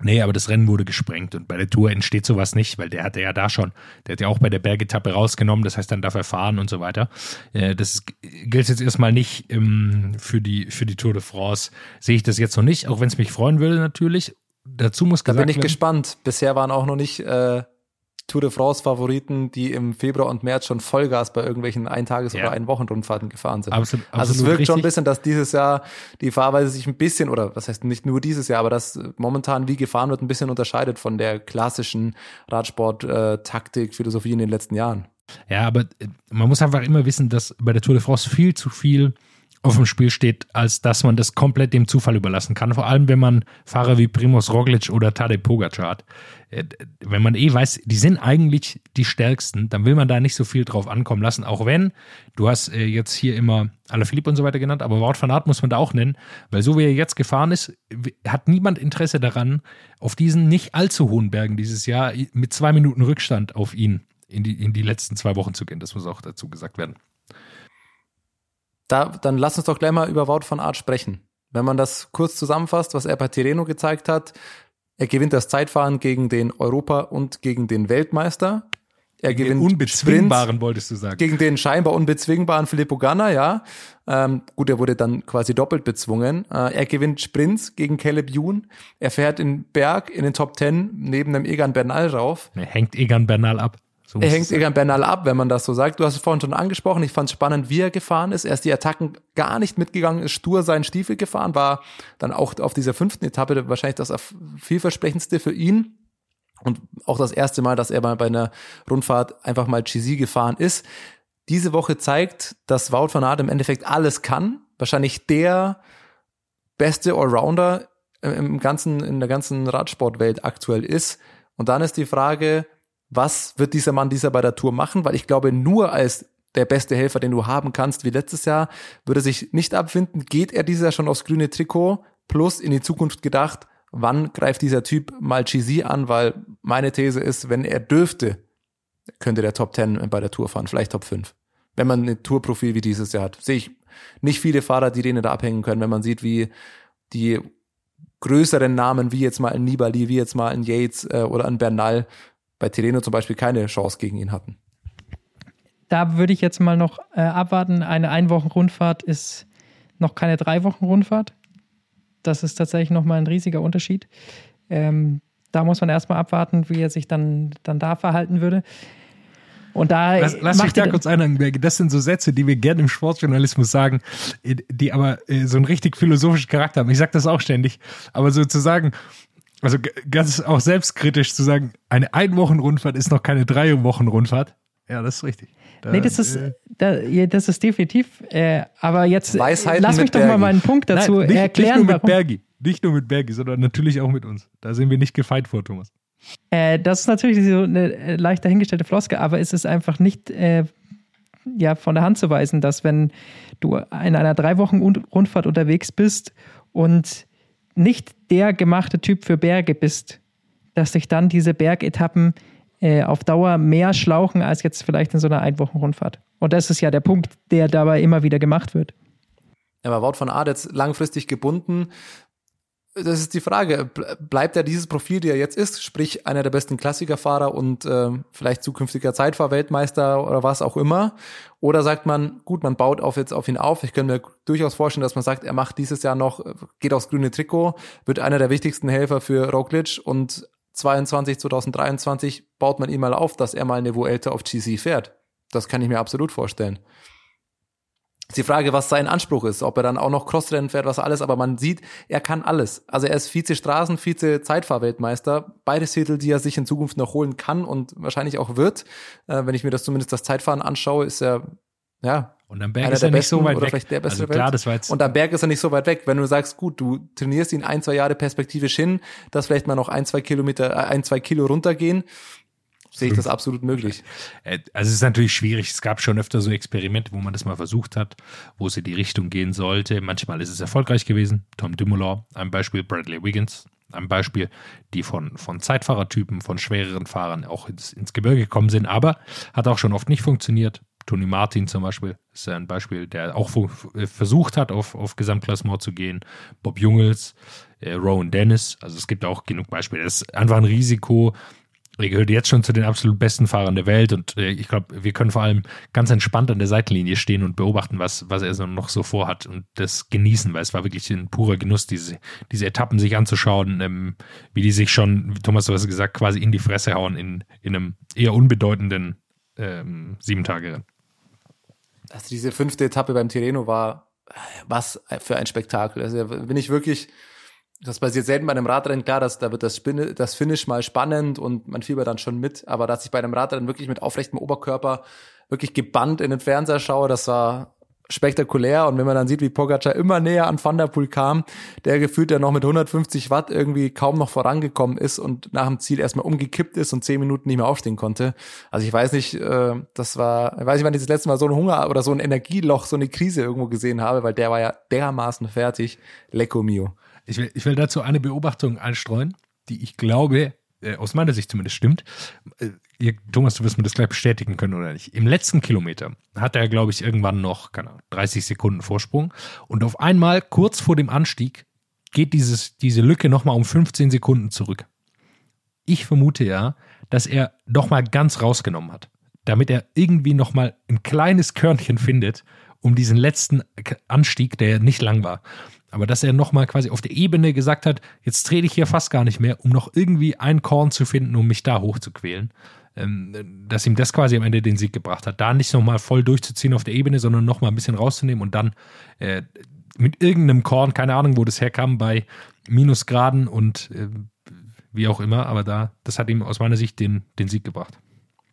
Nee, aber das Rennen wurde gesprengt und bei der Tour entsteht sowas nicht, weil der hatte ja da schon, der hat ja auch bei der Bergetappe rausgenommen, das heißt, dann darf er fahren und so weiter. Äh, das gilt jetzt erstmal nicht ähm, für, die, für die Tour de France. Sehe ich das jetzt noch nicht, auch wenn es mich freuen würde natürlich. Dazu muss gesagt Da bin ich werden, gespannt. Bisher waren auch noch nicht äh, Tour de France-Favoriten, die im Februar und März schon Vollgas bei irgendwelchen Eintages- ja. oder Einwochenrundfahrten gefahren sind. Absolut, absolut also es wirkt richtig. schon ein bisschen, dass dieses Jahr die Fahrweise sich ein bisschen, oder was heißt nicht nur dieses Jahr, aber dass momentan wie gefahren wird, ein bisschen unterscheidet von der klassischen Radsport-Taktik, Philosophie in den letzten Jahren. Ja, aber äh, man muss einfach immer wissen, dass bei der Tour de France viel zu viel auf dem Spiel steht, als dass man das komplett dem Zufall überlassen kann. Vor allem, wenn man Fahrer wie Primoz Roglic oder Tadej Pogacar hat. Äh, wenn man eh weiß, die sind eigentlich die stärksten, dann will man da nicht so viel drauf ankommen lassen. Auch wenn, du hast äh, jetzt hier immer Alaphilippe und so weiter genannt, aber Wout van Aert muss man da auch nennen, weil so wie er jetzt gefahren ist, hat niemand Interesse daran, auf diesen nicht allzu hohen Bergen dieses Jahr mit zwei Minuten Rückstand auf ihn in die, in die letzten zwei Wochen zu gehen. Das muss auch dazu gesagt werden. Da, dann lass uns doch gleich mal über Wout von Art sprechen. Wenn man das kurz zusammenfasst, was er bei Tireno gezeigt hat, er gewinnt das Zeitfahren gegen den Europa- und gegen den Weltmeister. Er gegen gewinnt den unbezwingbaren, Sprints wolltest du sagen. Gegen den scheinbar unbezwingbaren Filippo Ganna, ja. Ähm, gut, er wurde dann quasi doppelt bezwungen. Äh, er gewinnt Sprints gegen Caleb Youn. Er fährt in Berg in den Top Ten neben dem Egan Bernal rauf. Er hängt Egan Bernal ab. So er hängt Egan Bernal ab, wenn man das so sagt. Du hast es vorhin schon angesprochen. Ich fand es spannend, wie er gefahren ist. Er ist die Attacken gar nicht mitgegangen, ist stur seinen Stiefel gefahren, war dann auch auf dieser fünften Etappe wahrscheinlich das vielversprechendste für ihn. Und auch das erste Mal, dass er mal bei einer Rundfahrt einfach mal GC gefahren ist. Diese Woche zeigt, dass Wout van Aert im Endeffekt alles kann. Wahrscheinlich der beste Allrounder im ganzen, in der ganzen Radsportwelt aktuell ist. Und dann ist die Frage, was wird dieser Mann dieser bei der Tour machen? Weil ich glaube, nur als der beste Helfer, den du haben kannst, wie letztes Jahr, würde sich nicht abfinden. Geht er dieses Jahr schon aufs grüne Trikot? Plus in die Zukunft gedacht, wann greift dieser Typ mal GC an? Weil meine These ist, wenn er dürfte, könnte der Top 10 bei der Tour fahren, vielleicht Top 5. Wenn man ein Tourprofil wie dieses Jahr hat, sehe ich nicht viele Fahrer, die denen da abhängen können, wenn man sieht, wie die größeren Namen, wie jetzt mal ein Nibali, wie jetzt mal ein Yates äh, oder ein Bernal, bei Tireno zum Beispiel keine Chance gegen ihn hatten. Da würde ich jetzt mal noch äh, abwarten. Eine Einwochen-Rundfahrt ist noch keine drei Wochen Rundfahrt. Das ist tatsächlich nochmal ein riesiger Unterschied. Ähm, da muss man erstmal abwarten, wie er sich dann, dann da verhalten würde. Und da lass, lass mich da kurz einhaken, Das sind so Sätze, die wir gerne im Sportjournalismus sagen, die aber äh, so einen richtig philosophischen Charakter haben. Ich sage das auch ständig. Aber sozusagen, also ganz auch selbstkritisch zu sagen, eine Einwochenrundfahrt ist noch keine drei Wochen Rundfahrt. Ja, das ist richtig. Da, nee, das ist, äh, da, ja, das ist definitiv. Äh, aber jetzt Weisheiten lass mich doch Bergi. mal meinen Punkt dazu Nein, nicht, erklären. Nicht nur mit warum. Bergi, nicht nur mit Bergi, sondern natürlich auch mit uns. Da sind wir nicht gefeit vor, Thomas. Äh, das ist natürlich so eine äh, leicht dahingestellte Floske, aber es ist einfach nicht äh, ja, von der Hand zu weisen, dass wenn du in einer drei Wochen Rundfahrt unterwegs bist und nicht der gemachte Typ für Berge bist, dass sich dann diese Bergetappen äh, auf Dauer mehr schlauchen als jetzt vielleicht in so einer Einwochenrundfahrt. Und das ist ja der Punkt, der dabei immer wieder gemacht wird. Aber Wout von jetzt langfristig gebunden, das ist die Frage. Bleibt er dieses Profil, der er jetzt ist, sprich einer der besten Klassikerfahrer und äh, vielleicht zukünftiger Zeitfahrweltmeister oder was auch immer? Oder sagt man, gut, man baut auf jetzt auf ihn auf. Ich kann mir durchaus vorstellen, dass man sagt, er macht dieses Jahr noch, geht aufs grüne Trikot, wird einer der wichtigsten Helfer für Roglic und 22, 2023 baut man ihn mal auf, dass er mal eine Vuelta auf GC fährt. Das kann ich mir absolut vorstellen ist die Frage, was sein Anspruch ist, ob er dann auch noch Crossrennen fährt, was alles, aber man sieht, er kann alles. Also er ist Vize-Straßen, Vize-Zeitfahrweltmeister, beide Titel, die er sich in Zukunft noch holen kann und wahrscheinlich auch wird. Äh, wenn ich mir das zumindest das Zeitfahren anschaue, ist er, ja. Und am Berg ist er nicht so weit weg. Der beste also klar, das war jetzt und am Berg ist er nicht so weit weg. Wenn du sagst, gut, du trainierst ihn ein, zwei Jahre perspektivisch hin, dass vielleicht mal noch ein, zwei Kilometer, äh, ein, zwei Kilo runtergehen, sehe ich das absolut möglich. Äh, also es ist natürlich schwierig. Es gab schon öfter so Experimente, wo man das mal versucht hat, wo es in die Richtung gehen sollte. Manchmal ist es erfolgreich gewesen. Tom Dumoulin, ein Beispiel, Bradley Wiggins, ein Beispiel, die von, von Zeitfahrertypen, von schwereren Fahrern auch ins, ins Gebirge gekommen sind, aber hat auch schon oft nicht funktioniert. Tony Martin zum Beispiel ist ein Beispiel, der auch äh, versucht hat, auf, auf Gesamtklassement zu gehen. Bob Jungels, äh, Rowan Dennis, also es gibt auch genug Beispiele. Das ist einfach ein Risiko, er gehört jetzt schon zu den absolut besten Fahrern der Welt und äh, ich glaube, wir können vor allem ganz entspannt an der Seitenlinie stehen und beobachten, was, was er so noch so vorhat und das genießen, weil es war wirklich ein purer Genuss, diese, diese Etappen sich anzuschauen, ähm, wie die sich schon, Thomas, du hast gesagt, quasi in die Fresse hauen in, in einem eher unbedeutenden ähm, Sieben-Tage-Rennen. Also diese fünfte Etappe beim Tireno war was für ein Spektakel. Also bin ich wirklich das passiert selten bei einem Radrennen, klar, dass, da wird das, Spin das Finish mal spannend und man fiebert dann schon mit, aber dass ich bei einem Radrennen wirklich mit aufrechtem Oberkörper wirklich gebannt in den Fernseher schaue, das war spektakulär und wenn man dann sieht, wie Pogacar immer näher an Van der Poel kam, der gefühlt ja noch mit 150 Watt irgendwie kaum noch vorangekommen ist und nach dem Ziel erstmal umgekippt ist und zehn Minuten nicht mehr aufstehen konnte. Also ich weiß nicht, äh, das war, ich weiß nicht, wann ich das letzte Mal so ein Hunger oder so ein Energieloch, so eine Krise irgendwo gesehen habe, weil der war ja dermaßen fertig. Lecco mio. Ich will, ich will dazu eine Beobachtung einstreuen, die ich glaube, äh, aus meiner Sicht zumindest stimmt. Äh, ihr, Thomas, du wirst mir das gleich bestätigen können oder nicht. Im letzten Kilometer hat er, glaube ich, irgendwann noch keine Ahnung, 30 Sekunden Vorsprung. Und auf einmal, kurz vor dem Anstieg, geht dieses, diese Lücke nochmal um 15 Sekunden zurück. Ich vermute ja, dass er nochmal ganz rausgenommen hat, damit er irgendwie nochmal ein kleines Körnchen findet, um diesen letzten Anstieg, der nicht lang war. Aber dass er nochmal quasi auf der Ebene gesagt hat, jetzt trete ich hier fast gar nicht mehr, um noch irgendwie ein Korn zu finden, um mich da hochzuquälen. Ähm, dass ihm das quasi am Ende den Sieg gebracht hat. Da nicht nochmal voll durchzuziehen auf der Ebene, sondern nochmal ein bisschen rauszunehmen und dann äh, mit irgendeinem Korn, keine Ahnung, wo das herkam, bei Minusgraden und äh, wie auch immer, aber da, das hat ihm aus meiner Sicht den, den Sieg gebracht.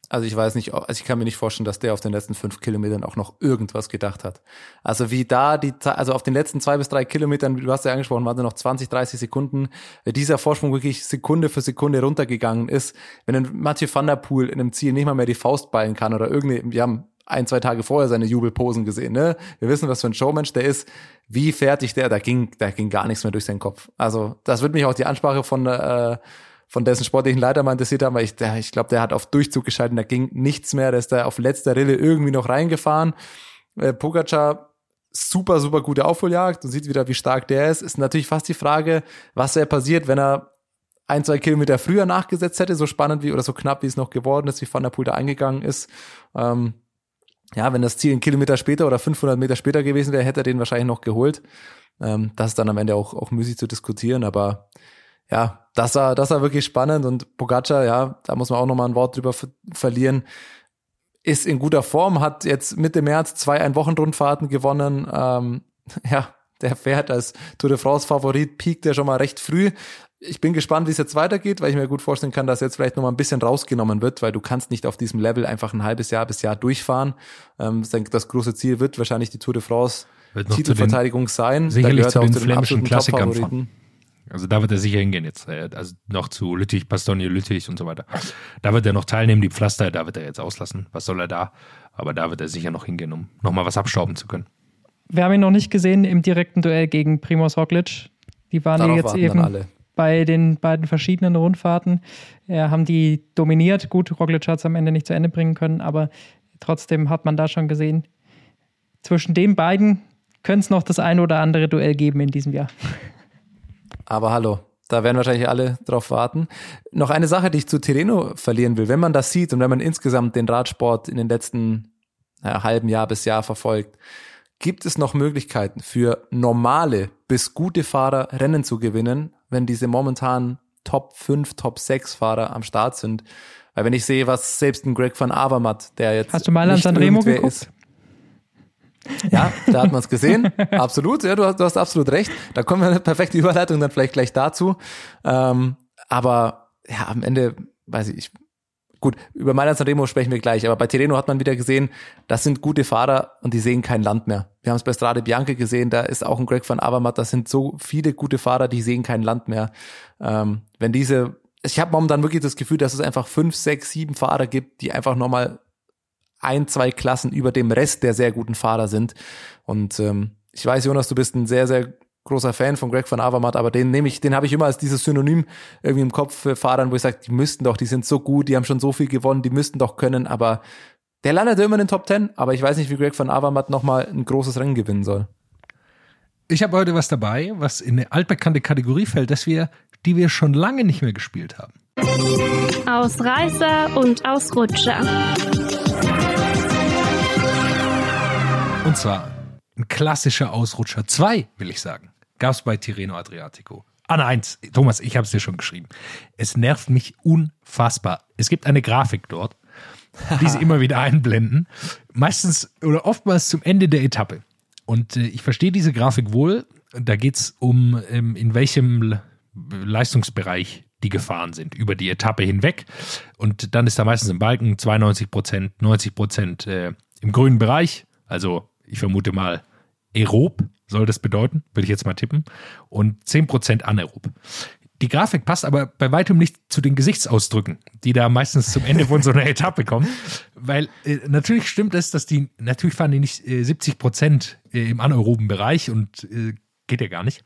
Also ich weiß nicht, also ich kann mir nicht vorstellen, dass der auf den letzten fünf Kilometern auch noch irgendwas gedacht hat. Also wie da die, also auf den letzten zwei bis drei Kilometern, du hast ja angesprochen, waren es noch 20, 30 Sekunden, dieser Vorsprung wirklich Sekunde für Sekunde runtergegangen ist. Wenn ein Mathieu van der Poel in einem Ziel nicht mal mehr die Faust ballen kann oder irgendwie, wir haben ein, zwei Tage vorher seine Jubelposen gesehen, ne? Wir wissen, was für ein Showmensch der ist. Wie fertig der, da ging, da ging gar nichts mehr durch seinen Kopf. Also das wird mich auch die Ansprache von äh, von dessen sportlichen Leiter mal interessiert haben, weil ich, ich glaube, der hat auf Durchzug geschalten, da ging nichts mehr, der ist da auf letzter Rille irgendwie noch reingefahren. Äh, Pogacar, super, super gute Aufholjagd und sieht wieder, wie stark der ist. Ist natürlich fast die Frage, was wäre passiert, wenn er ein, zwei Kilometer früher nachgesetzt hätte, so spannend wie oder so knapp, wie es noch geworden ist, wie Van der Poel da eingegangen ist. Ähm, ja, wenn das Ziel ein Kilometer später oder 500 Meter später gewesen wäre, hätte er den wahrscheinlich noch geholt. Ähm, das ist dann am Ende auch, auch müßig zu diskutieren, aber ja, das war, das war wirklich spannend und Pogacar, ja, da muss man auch nochmal ein Wort drüber verlieren, ist in guter Form, hat jetzt Mitte März zwei Ein-Wochen-Rundfahrten gewonnen, ähm, ja, der fährt als Tour de France Favorit, piekt er schon mal recht früh. Ich bin gespannt, wie es jetzt weitergeht, weil ich mir gut vorstellen kann, dass jetzt vielleicht noch mal ein bisschen rausgenommen wird, weil du kannst nicht auf diesem Level einfach ein halbes Jahr bis Jahr durchfahren. Ähm, das große Ziel wird wahrscheinlich die Tour de France Titelverteidigung sein. Sicherlich zu den flämischen Klassikern fahren. Also da wird er sicher hingehen jetzt. Äh, also noch zu Lüttich, Bastogne, Lüttich und so weiter. Da wird er noch teilnehmen, die Pflaster, da wird er jetzt auslassen. Was soll er da? Aber da wird er sicher noch hingehen, um nochmal was abstauben zu können. Wir haben ihn noch nicht gesehen im direkten Duell gegen Primoz Roglic. Die waren ja jetzt eben bei den beiden verschiedenen Rundfahrten. Ja, haben die dominiert. Gut, Roglic hat es am Ende nicht zu Ende bringen können, aber trotzdem hat man da schon gesehen, zwischen den beiden könnte es noch das ein oder andere Duell geben in diesem Jahr. Aber hallo, da werden wahrscheinlich alle drauf warten. Noch eine Sache, die ich zu Tireno verlieren will. Wenn man das sieht und wenn man insgesamt den Radsport in den letzten ja, halben Jahr bis Jahr verfolgt, gibt es noch Möglichkeiten für normale bis gute Fahrer Rennen zu gewinnen, wenn diese momentan Top 5, Top 6 Fahrer am Start sind. Weil wenn ich sehe, was selbst ein Greg van Avermaet, der jetzt Hast du mal an Sanremo geguckt? Ist, ja, da hat man es gesehen. Absolut. Ja, du hast, du hast absolut recht. Da kommen wir eine perfekte Überleitung dann vielleicht gleich dazu. Ähm, aber ja, am Ende, weiß ich, ich gut, über Mailand Sanremo sprechen wir gleich, aber bei Tireno hat man wieder gesehen, das sind gute Fahrer und die sehen kein Land mehr. Wir haben es bei Strade Bianca gesehen, da ist auch ein Greg van Avermaet, das sind so viele gute Fahrer, die sehen kein Land mehr. Ähm, wenn diese, ich habe momentan wirklich das Gefühl, dass es einfach fünf, sechs, sieben Fahrer gibt, die einfach nochmal ein, zwei Klassen über dem Rest der sehr guten Fahrer sind. Und ähm, ich weiß, Jonas, du bist ein sehr, sehr großer Fan von Greg van Avermaet, aber den nehme ich, den habe ich immer als dieses Synonym irgendwie im Kopf für Fahrern, wo ich sage, die müssten doch, die sind so gut, die haben schon so viel gewonnen, die müssten doch können, aber der landet immer in den Top Ten, aber ich weiß nicht, wie Greg van Avermaet nochmal ein großes Rennen gewinnen soll. Ich habe heute was dabei, was in eine altbekannte Kategorie fällt, dass wir, die wir schon lange nicht mehr gespielt haben. Ausreißer und Ausrutscher. Und zwar ein klassischer Ausrutscher. Zwei, will ich sagen, gab es bei Tirreno Adriatico. Ah, nein, Thomas, ich habe es dir schon geschrieben. Es nervt mich unfassbar. Es gibt eine Grafik dort, die sie immer wieder einblenden. Meistens oder oftmals zum Ende der Etappe. Und äh, ich verstehe diese Grafik wohl. Da geht es um, ähm, in welchem Leistungsbereich die gefahren sind, über die Etappe hinweg. Und dann ist da meistens im Balken 92 Prozent, 90 Prozent äh, im grünen Bereich, also ich vermute mal, aerob soll das bedeuten, würde ich jetzt mal tippen, und 10% anaerob. Die Grafik passt aber bei weitem nicht zu den Gesichtsausdrücken, die da meistens zum Ende von so einer Etappe kommen, weil äh, natürlich stimmt es, dass die, natürlich fahren die nicht äh, 70 Prozent äh, im anaeroben Bereich und äh, geht ja gar nicht.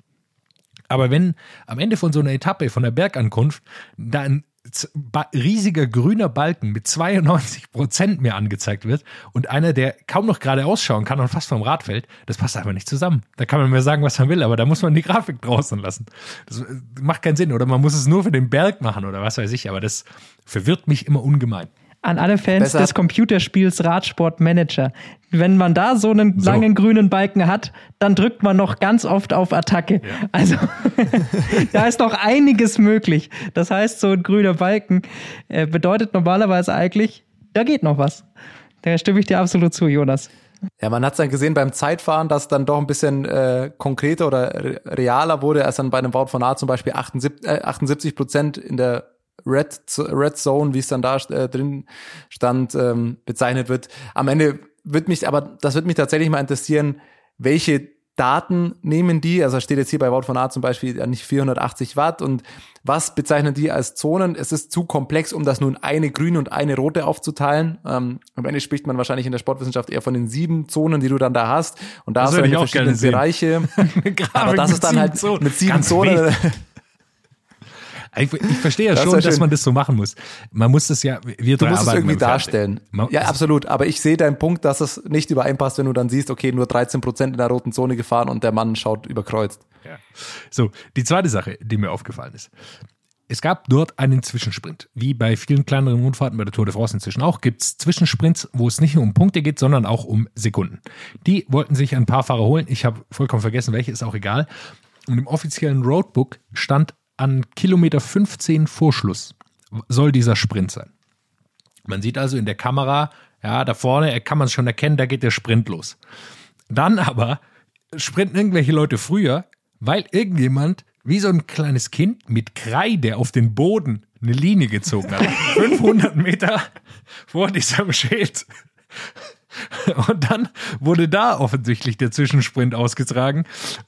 Aber wenn am Ende von so einer Etappe, von der Bergankunft, da ein riesiger grüner Balken mit 92 Prozent mehr angezeigt wird und einer, der kaum noch gerade ausschauen kann und fast vom Rad fällt, das passt einfach nicht zusammen. Da kann man mir sagen, was man will, aber da muss man die Grafik draußen lassen. Das äh, macht keinen Sinn. Oder man muss es nur für den Berg machen oder was weiß ich, aber das verwirrt mich immer ungemein an alle Fans Besser. des Computerspiels Radsport Manager. Wenn man da so einen so. langen grünen Balken hat, dann drückt man noch ganz oft auf Attacke. Ja. Also da ist noch einiges möglich. Das heißt, so ein grüner Balken äh, bedeutet normalerweise eigentlich, da geht noch was. Da stimme ich dir absolut zu, Jonas. Ja, man hat es dann gesehen beim Zeitfahren, dass dann doch ein bisschen äh, konkreter oder realer wurde, als dann bei einem Wout von A zum Beispiel 78, äh, 78 Prozent in der Red, Red Zone, wie es dann da äh, drin stand, ähm, bezeichnet wird. Am Ende wird mich, aber das wird mich tatsächlich mal interessieren, welche Daten nehmen die, also steht jetzt hier bei Wort von A zum Beispiel ja nicht 480 Watt und was bezeichnen die als Zonen? Es ist zu komplex, um das nun eine grüne und eine rote aufzuteilen. Ähm, am Ende spricht man wahrscheinlich in der Sportwissenschaft eher von den sieben Zonen, die du dann da hast und da das hast du dann verschiedene Bereiche. aber das ist dann halt mit sieben Zonen. Ich, ich verstehe ja das schon, dass man das so machen muss. Man muss das ja, wir Du musst es irgendwie darstellen. Man, ja, absolut. Aber ich sehe deinen Punkt, dass es nicht übereinpasst, wenn du dann siehst, okay, nur 13 Prozent in der roten Zone gefahren und der Mann schaut überkreuzt. Ja. So, die zweite Sache, die mir aufgefallen ist. Es gab dort einen Zwischensprint. Wie bei vielen kleineren Rundfahrten bei der Tour de France inzwischen auch, gibt es Zwischensprints, wo es nicht nur um Punkte geht, sondern auch um Sekunden. Die wollten sich ein paar Fahrer holen. Ich habe vollkommen vergessen, welche, ist auch egal. Und im offiziellen Roadbook stand an Kilometer 15 Vorschluss soll dieser Sprint sein. Man sieht also in der Kamera, ja, da vorne kann man es schon erkennen, da geht der Sprint los. Dann aber sprinten irgendwelche Leute früher, weil irgendjemand wie so ein kleines Kind mit Kreide auf den Boden eine Linie gezogen hat. 500 Meter vor diesem Schild. Und dann wurde da offensichtlich der Zwischensprint ausgetragen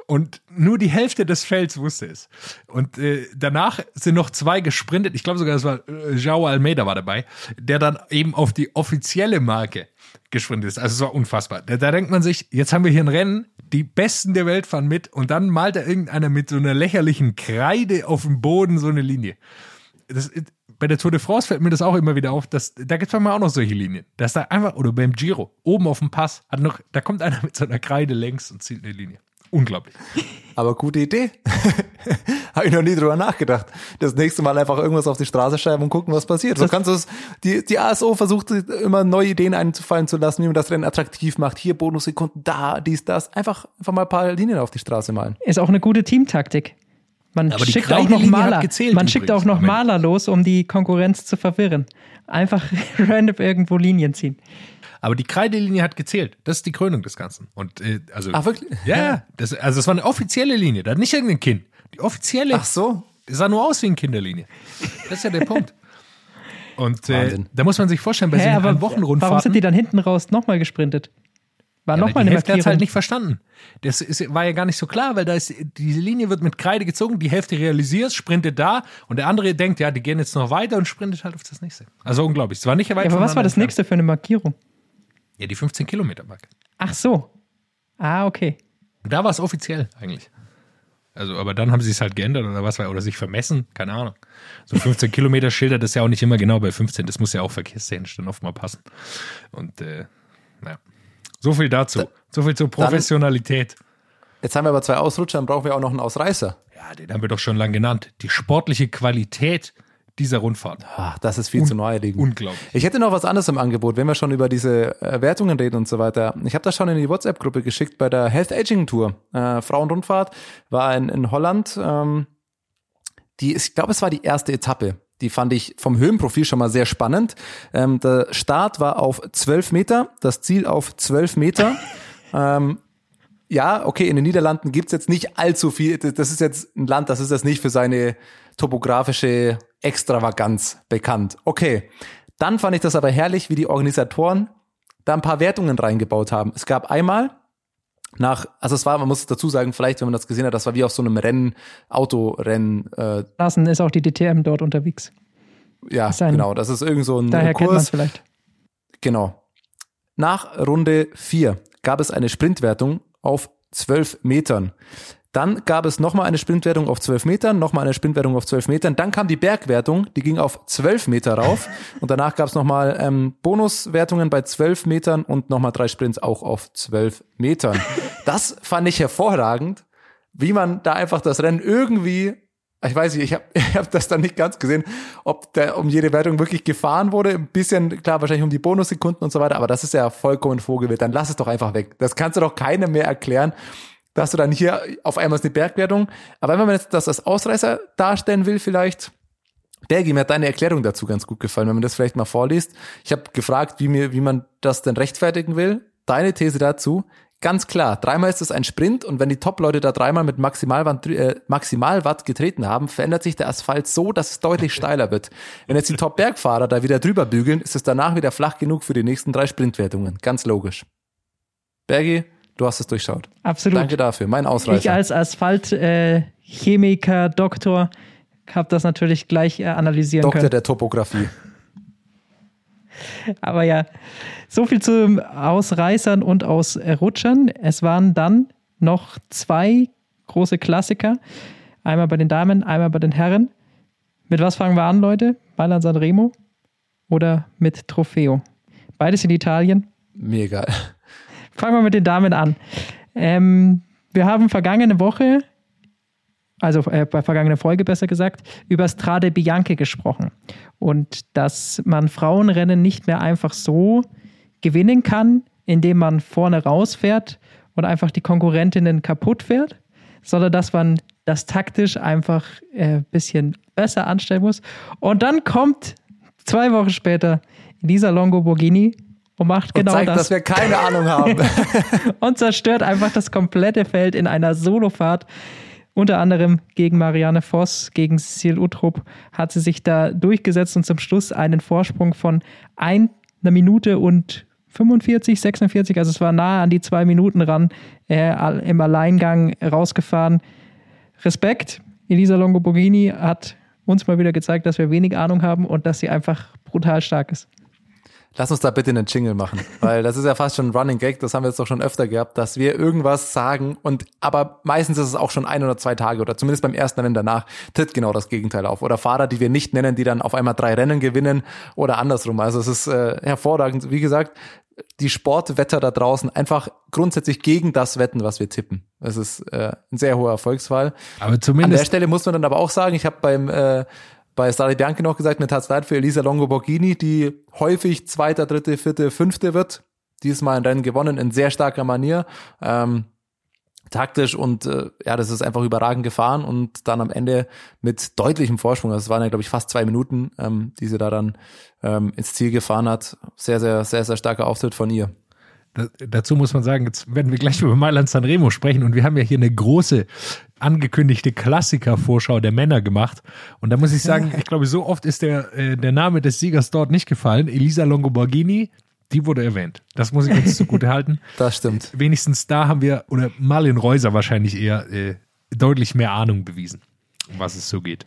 und nur die Hälfte des Felds wusste es. Und äh, danach sind noch zwei gesprintet. Ich glaube sogar, das war äh, Joao Almeida war dabei, der dann eben auf die offizielle Marke gesprintet ist. Also es war unfassbar. Da, da denkt man sich, jetzt haben wir hier ein Rennen, die Besten der Welt fahren mit und dann malt da irgendeiner mit so einer lächerlichen Kreide auf dem Boden so eine Linie. Das, bei der Tour de France fällt mir das auch immer wieder auf, dass da gibt es manchmal auch noch solche Linien. Da ist da einfach, oder beim Giro, oben auf dem Pass, hat noch, da kommt einer mit so einer Kreide längs und zieht eine Linie. Unglaublich. Aber gute Idee. Habe ich noch nie drüber nachgedacht. Das nächste Mal einfach irgendwas auf die Straße schreiben und gucken, was passiert. So kannst du es, die, die ASO versucht immer neue Ideen einfallen zu lassen, wie man das Rennen attraktiv macht. Hier Bonussekunden, da, dies, das. Einfach, einfach mal ein paar Linien auf die Straße malen. Ist auch eine gute Teamtaktik. Man Aber schickt auch noch Maler. Gezählt, man schickt auch noch Maler los, um die Konkurrenz zu verwirren. Einfach random irgendwo Linien ziehen. Aber die Kreidelinie hat gezählt. Das ist die Krönung des Ganzen. Und äh, also Ach, wirklich? Ja, das, also das war eine offizielle Linie. Da hat nicht irgendein Kind. Die offizielle. Ach so. Das sah nur aus wie eine Kinderlinie. Das ist ja der Punkt. Und äh, da muss man sich vorstellen, bei Hä, so aber Wochenrundfahrten. Warum sind die dann hinten raus nochmal gesprintet? War ja, nochmal eine Hälfte hat halt nicht verstanden. Das ist, war ja gar nicht so klar, weil da ist, diese Linie wird mit Kreide gezogen, die Hälfte realisiert, sprintet da und der andere denkt, ja, die gehen jetzt noch weiter und sprintet halt auf das nächste. Also unglaublich. Es war nicht weit ja, aber was war das nächste für eine Markierung? Ja, die 15 Kilometer Marke. Ach so. Ah, okay. Da war es offiziell eigentlich. Also, aber dann haben sie es halt geändert oder was oder sich vermessen, keine Ahnung. So 15 Kilometer Schilder, das ist ja auch nicht immer genau bei 15, das muss ja auch verkehrstechnisch dann oft mal passen. Und äh. So viel dazu. Da, so viel zur Professionalität. Dann, jetzt haben wir aber zwei Ausrutscher, dann brauchen wir auch noch einen Ausreißer. Ja, den haben wir doch schon lange genannt. Die sportliche Qualität dieser Rundfahrt. Ach, das ist viel Un zu naheliegend. Unglaublich. Ich hätte noch was anderes im Angebot, wenn wir schon über diese äh, Wertungen reden und so weiter. Ich habe das schon in die WhatsApp-Gruppe geschickt bei der Health Aging Tour. Äh, Frauenrundfahrt war in, in Holland. Ähm, die, ich glaube, es war die erste Etappe. Die fand ich vom Höhenprofil schon mal sehr spannend. Ähm, der Start war auf 12 Meter, das Ziel auf 12 Meter. ähm, ja, okay, in den Niederlanden gibt's jetzt nicht allzu viel. Das ist jetzt ein Land, das ist jetzt nicht für seine topografische Extravaganz bekannt. Okay. Dann fand ich das aber herrlich, wie die Organisatoren da ein paar Wertungen reingebaut haben. Es gab einmal nach, also es war, man muss dazu sagen, vielleicht, wenn man das gesehen hat, das war wie auf so einem Rennen, Autorennen. Äh, Lassen ist auch die DTM dort unterwegs. Ja, ein, genau. Das ist irgend so ein daher Kurs. Kennt man vielleicht. Genau. Nach Runde vier gab es eine Sprintwertung auf zwölf Metern. Dann gab es nochmal eine Sprintwertung auf 12 Metern, nochmal eine Sprintwertung auf 12 Metern. Dann kam die Bergwertung, die ging auf 12 Meter rauf. Und danach gab es nochmal ähm, Bonuswertungen bei 12 Metern und nochmal drei Sprints auch auf 12 Metern. Das fand ich hervorragend, wie man da einfach das Rennen irgendwie ich weiß nicht, ich habe ich hab das dann nicht ganz gesehen, ob der um jede Wertung wirklich gefahren wurde. Ein bisschen, klar, wahrscheinlich um die Bonussekunden und so weiter, aber das ist ja vollkommen Vogelwild. Dann lass es doch einfach weg. Das kannst du doch keinem mehr erklären, da hast du dann hier auf einmal eine Bergwertung. Aber wenn man jetzt das als Ausreißer darstellen will, vielleicht, Bergi, mir hat deine Erklärung dazu ganz gut gefallen, wenn man das vielleicht mal vorliest. Ich habe gefragt, wie, mir, wie man das denn rechtfertigen will. Deine These dazu, ganz klar, dreimal ist es ein Sprint und wenn die Top-Leute da dreimal mit Maximalwatt, äh, Maximalwatt getreten haben, verändert sich der Asphalt so, dass es deutlich steiler wird. Wenn jetzt die Top-Bergfahrer da wieder drüber bügeln, ist es danach wieder flach genug für die nächsten drei Sprintwertungen. Ganz logisch. Bergi, Du hast es durchschaut. Absolut. Danke dafür. Mein Ausreißer. Ich als Asphaltchemiker, äh, Doktor, habe das natürlich gleich äh, analysieren Doktor können. Doktor der Topografie. Aber ja, so viel zu Ausreißern und Ausrutschern. Es waren dann noch zwei große Klassiker. Einmal bei den Damen, einmal bei den Herren. Mit was fangen wir an, Leute? Mailand Sanremo oder mit Trofeo? Beides in Italien. Mir egal. Fangen wir mit den Damen an. Ähm, wir haben vergangene Woche, also äh, bei vergangener Folge besser gesagt, über Strade Bianche gesprochen. Und dass man Frauenrennen nicht mehr einfach so gewinnen kann, indem man vorne rausfährt und einfach die Konkurrentinnen kaputt fährt, sondern dass man das taktisch einfach ein äh, bisschen besser anstellen muss. Und dann kommt zwei Wochen später Lisa Longo Borghini und macht genau zeigt, das. dass wir keine Ahnung haben. und zerstört einfach das komplette Feld in einer Solofahrt. Unter anderem gegen Marianne Voss, gegen Cecil Utrup hat sie sich da durchgesetzt und zum Schluss einen Vorsprung von einer Minute und 45, 46, also es war nahe an die zwei Minuten ran, äh, im Alleingang rausgefahren. Respekt, Elisa Longoborghini hat uns mal wieder gezeigt, dass wir wenig Ahnung haben und dass sie einfach brutal stark ist. Lass uns da bitte einen Jingle machen, weil das ist ja fast schon ein Running Gag, das haben wir jetzt doch schon öfter gehabt, dass wir irgendwas sagen und aber meistens ist es auch schon ein oder zwei Tage oder zumindest beim ersten Rennen danach tritt genau das Gegenteil auf oder Fahrer, die wir nicht nennen, die dann auf einmal drei Rennen gewinnen oder andersrum. Also es ist äh, hervorragend. Wie gesagt, die Sportwetter da draußen einfach grundsätzlich gegen das wetten, was wir tippen. Es ist äh, ein sehr hoher Erfolgsfall. Aber zumindest. An der Stelle muss man dann aber auch sagen, ich habe beim äh, bei Stari Bianchi noch gesagt, mir tat's leid für Elisa Longo Borghini, die häufig Zweiter, Dritte, Vierte, Fünfte wird. Diesmal ein Rennen gewonnen in sehr starker Manier. Ähm, taktisch und äh, ja, das ist einfach überragend gefahren und dann am Ende mit deutlichem Vorsprung, das waren ja glaube ich fast zwei Minuten, ähm, die sie da dann ähm, ins Ziel gefahren hat. Sehr, sehr, sehr, sehr starker Auftritt von ihr. Da, dazu muss man sagen, jetzt werden wir gleich über Mailand Sanremo sprechen und wir haben ja hier eine große angekündigte Klassiker-Vorschau der Männer gemacht. Und da muss ich sagen, ich glaube, so oft ist der, äh, der Name des Siegers dort nicht gefallen. Elisa Longoborghini, die wurde erwähnt. Das muss ich uns zugute halten. Das stimmt. Wenigstens da haben wir, oder Marlin Reuser wahrscheinlich eher, äh, deutlich mehr Ahnung bewiesen, um was es so geht.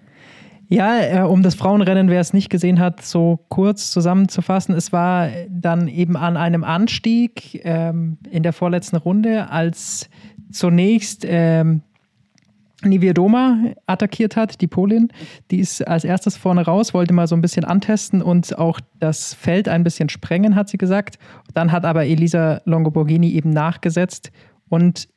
Ja, äh, um das Frauenrennen, wer es nicht gesehen hat, so kurz zusammenzufassen, es war dann eben an einem Anstieg ähm, in der vorletzten Runde, als zunächst ähm, Niviadoma attackiert hat, die Polin. Die ist als erstes vorne raus, wollte mal so ein bisschen antesten und auch das Feld ein bisschen sprengen, hat sie gesagt. Dann hat aber Elisa Longoborghini eben nachgesetzt und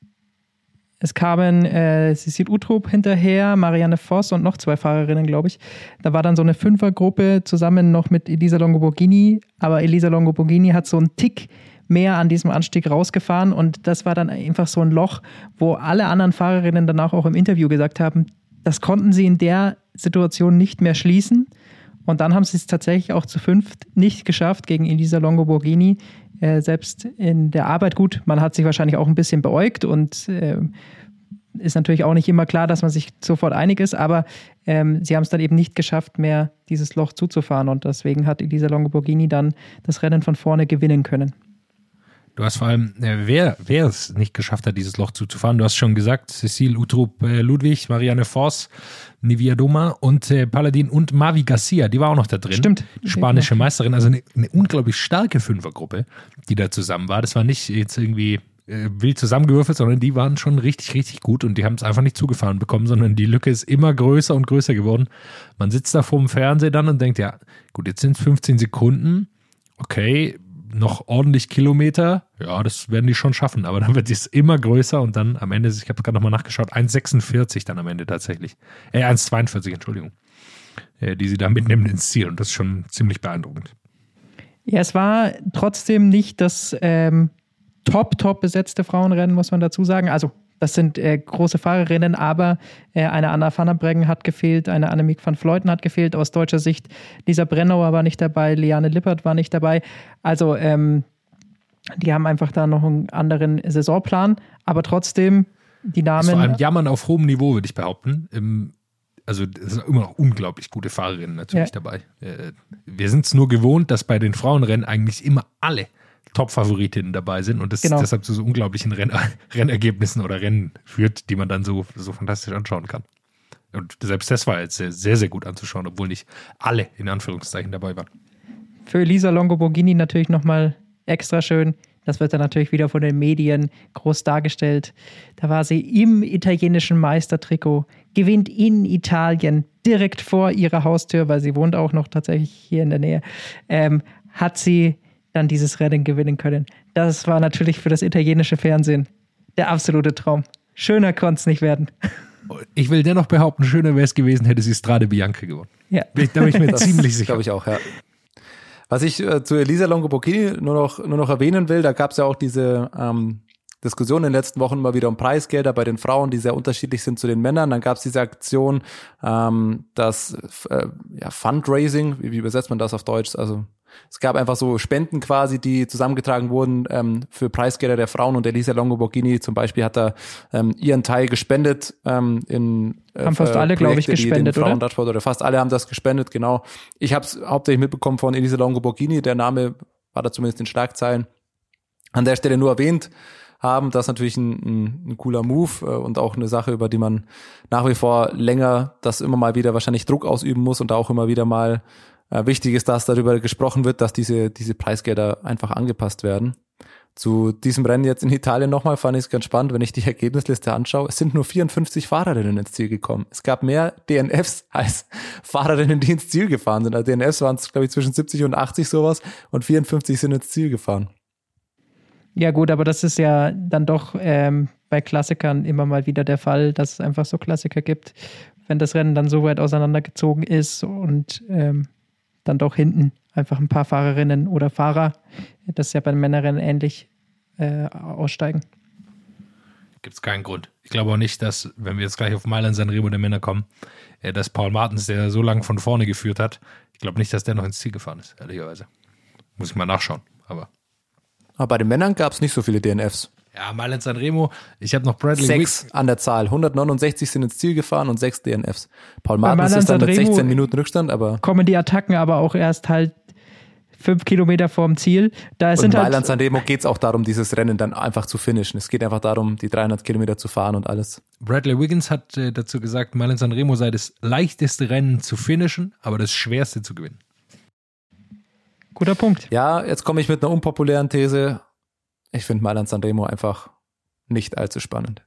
es kamen äh, Cecil Utrup hinterher, Marianne Voss und noch zwei Fahrerinnen, glaube ich. Da war dann so eine Fünfergruppe zusammen noch mit Elisa Longoborghini. Aber Elisa Longoborghini hat so einen Tick mehr an diesem Anstieg rausgefahren und das war dann einfach so ein Loch, wo alle anderen Fahrerinnen danach auch im Interview gesagt haben, das konnten sie in der Situation nicht mehr schließen. Und dann haben sie es tatsächlich auch zu fünft nicht geschafft gegen Elisa Longo Borghini. Äh, selbst in der Arbeit gut, man hat sich wahrscheinlich auch ein bisschen beäugt und äh, ist natürlich auch nicht immer klar, dass man sich sofort einig ist, aber ähm, sie haben es dann eben nicht geschafft, mehr dieses Loch zuzufahren und deswegen hat Elisa Longo Borghini dann das Rennen von vorne gewinnen können. Du hast vor allem, äh, wer, wer es nicht geschafft hat, dieses Loch zuzufahren, du hast schon gesagt, Cecile Utrup äh, Ludwig, Marianne Voss, Nivia Doma und äh, Paladin und Mavi Garcia, die war auch noch da drin. Stimmt. Spanische Meisterin, also eine, eine unglaublich starke Fünfergruppe, die da zusammen war. Das war nicht jetzt irgendwie äh, wild zusammengewürfelt, sondern die waren schon richtig, richtig gut und die haben es einfach nicht zugefahren bekommen, sondern die Lücke ist immer größer und größer geworden. Man sitzt da vor dem Fernseher dann und denkt, ja, gut, jetzt sind es 15 Sekunden. Okay, noch ordentlich Kilometer, ja, das werden die schon schaffen, aber dann wird es immer größer und dann am Ende, ich habe gerade nochmal nachgeschaut, 1,46 dann am Ende tatsächlich. Äh, 1,42, Entschuldigung. Äh, die sie da mitnehmen ins Ziel und das ist schon ziemlich beeindruckend. Ja, es war trotzdem nicht das ähm, top, top besetzte Frauenrennen, muss man dazu sagen. Also das sind äh, große Fahrerinnen, aber äh, eine Anna van der Breggen hat gefehlt, eine Annemiek van Fleuten hat gefehlt. Aus deutscher Sicht, Lisa Brennauer war nicht dabei, Liane Lippert war nicht dabei. Also, ähm, die haben einfach da noch einen anderen Saisonplan, aber trotzdem die Namen. Vor allem Jammern auf hohem Niveau, würde ich behaupten. Im, also, es sind immer noch unglaublich gute Fahrerinnen natürlich ja. dabei. Äh, wir sind es nur gewohnt, dass bei den Frauenrennen eigentlich immer alle Top-Favoritinnen dabei sind und das genau. deshalb zu so unglaublichen Renn Rennergebnissen oder Rennen führt, die man dann so, so fantastisch anschauen kann. Und selbst das war jetzt sehr, sehr, sehr gut anzuschauen, obwohl nicht alle in Anführungszeichen dabei waren. Für Elisa Longoborghini natürlich nochmal extra schön. Das wird dann natürlich wieder von den Medien groß dargestellt. Da war sie im italienischen Meistertrikot, gewinnt in Italien, direkt vor ihrer Haustür, weil sie wohnt auch noch tatsächlich hier in der Nähe, ähm, hat sie dann dieses Rennen gewinnen können. Das war natürlich für das italienische Fernsehen der absolute Traum. Schöner konnte es nicht werden. Ich will dennoch behaupten, schöner wäre es gewesen, hätte sie Strade Bianca gewonnen. Ja. Da bin ich mir ziemlich sicher. Glaube ich auch, ja. Was ich äh, zu Elisa Longoborghini nur noch, nur noch erwähnen will, da gab es ja auch diese ähm, Diskussion in den letzten Wochen mal wieder um Preisgelder bei den Frauen, die sehr unterschiedlich sind zu den Männern. Dann gab es diese Aktion, ähm, das äh, ja, Fundraising, wie, wie übersetzt man das auf Deutsch? Also es gab einfach so Spenden quasi, die zusammengetragen wurden ähm, für Preisgelder der Frauen und Elisa Longoborghini zum Beispiel hat da ähm, ihren Teil gespendet ähm, in äh, haben fast alle, glaube ich, gespendet, oder? oder fast alle haben das gespendet, genau. Ich habe es hauptsächlich mitbekommen von Elisa Longoborghini, der Name war da zumindest in Schlagzeilen. An der Stelle nur erwähnt haben, das ist natürlich ein, ein, ein cooler Move äh, und auch eine Sache, über die man nach wie vor länger das immer mal wieder wahrscheinlich Druck ausüben muss und auch immer wieder mal wichtig ist, dass darüber gesprochen wird, dass diese, diese Preisgelder einfach angepasst werden. Zu diesem Rennen jetzt in Italien nochmal fand ich es ganz spannend, wenn ich die Ergebnisliste anschaue. Es sind nur 54 Fahrerinnen ins Ziel gekommen. Es gab mehr DNFs als Fahrerinnen, die ins Ziel gefahren sind. Also DNFs waren es, glaube ich, zwischen 70 und 80 sowas und 54 sind ins Ziel gefahren. Ja gut, aber das ist ja dann doch ähm, bei Klassikern immer mal wieder der Fall, dass es einfach so Klassiker gibt, wenn das Rennen dann so weit auseinandergezogen ist und ähm, dann doch hinten einfach ein paar Fahrerinnen oder Fahrer, das ist ja bei den Männerrennen ähnlich, äh, aussteigen. Gibt es keinen Grund. Ich glaube auch nicht, dass, wenn wir jetzt gleich auf Mailand Sanremo der Männer kommen, äh, dass Paul Martens, der so lange von vorne geführt hat, ich glaube nicht, dass der noch ins Ziel gefahren ist, ehrlicherweise. Muss ich mal nachschauen, aber. Aber bei den Männern gab es nicht so viele DNFs. Ja, Mailand Sanremo, ich habe noch Bradley Sechs Wick. an der Zahl. 169 sind ins Ziel gefahren und sechs DNFs. Paul Martens ist dann mit 16 Minuten Rückstand, aber. Kommen die Attacken aber auch erst halt fünf Kilometer vorm Ziel. Da und sind in Mailand halt Sanremo geht es auch darum, dieses Rennen dann einfach zu finishen. Es geht einfach darum, die 300 Kilometer zu fahren und alles. Bradley Wiggins hat äh, dazu gesagt, Mailand Sanremo sei das leichteste Rennen zu finishen, aber das schwerste zu gewinnen. Guter Punkt. Ja, jetzt komme ich mit einer unpopulären These. Ich finde Mailand Sanremo einfach nicht allzu spannend.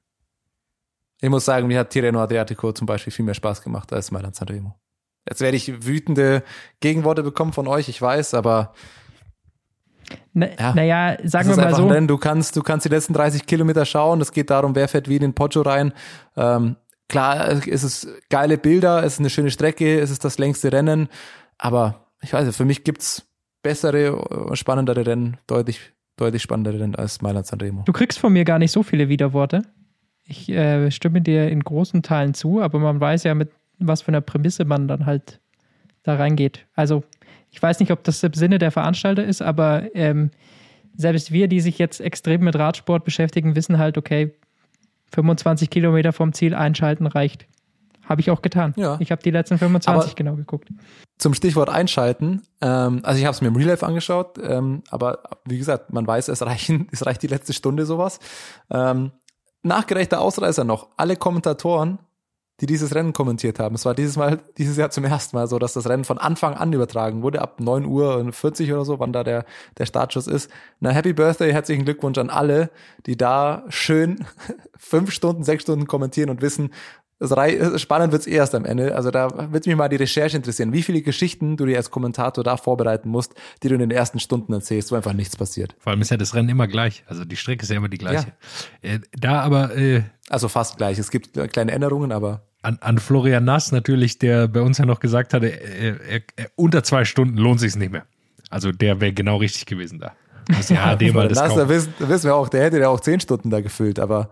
Ich muss sagen, mir hat Tirreno Adriatico zum Beispiel viel mehr Spaß gemacht als Mailand Sanremo. Jetzt werde ich wütende Gegenworte bekommen von euch, ich weiß, aber na, ja, naja, sagen wir mal so. Rennen. Du kannst, du kannst die letzten 30 Kilometer schauen. Es geht darum, wer fährt wie in den Poggio rein. Ähm, klar, es ist geile Bilder, es ist eine schöne Strecke, es ist das längste Rennen. Aber ich weiß nicht, für mich gibt's bessere, spannendere Rennen, deutlich deutlich spannender denn als Mailand Sanremo. Du kriegst von mir gar nicht so viele Widerworte. Ich äh, stimme dir in großen Teilen zu, aber man weiß ja, mit was für einer Prämisse man dann halt da reingeht. Also, ich weiß nicht, ob das im Sinne der Veranstalter ist, aber ähm, selbst wir, die sich jetzt extrem mit Radsport beschäftigen, wissen halt, okay, 25 Kilometer vom Ziel einschalten reicht. Habe ich auch getan. Ja. Ich habe die letzten 25 aber genau geguckt. Zum Stichwort einschalten. Ähm, also ich habe es mir im Real Life angeschaut, ähm, aber wie gesagt, man weiß, es reichen, es reicht die letzte Stunde sowas. Ähm, nachgereichter Ausreißer noch. Alle Kommentatoren, die dieses Rennen kommentiert haben. Es war dieses Mal, dieses Jahr zum ersten Mal so, dass das Rennen von Anfang an übertragen wurde, ab 9 Uhr und 40 oder so, wann da der, der Startschuss ist. Na, Happy Birthday, herzlichen Glückwunsch an alle, die da schön fünf Stunden, sechs Stunden kommentieren und wissen, spannend wird's erst am Ende. Also da wird mich mal die Recherche interessieren, wie viele Geschichten du dir als Kommentator da vorbereiten musst, die du in den ersten Stunden erzählst, wo einfach nichts passiert. Vor allem ist ja das Rennen immer gleich. Also die Strecke ist ja immer die gleiche. Ja. Äh, da aber äh, also fast gleich. Es gibt kleine Änderungen, aber an, an Florian Nass natürlich, der bei uns ja noch gesagt hatte, er, er, unter zwei Stunden lohnt sich's nicht mehr. Also der wäre genau richtig gewesen da. Das ja, dem mal das da wissen, wissen wir auch, der hätte ja auch zehn Stunden da gefüllt, aber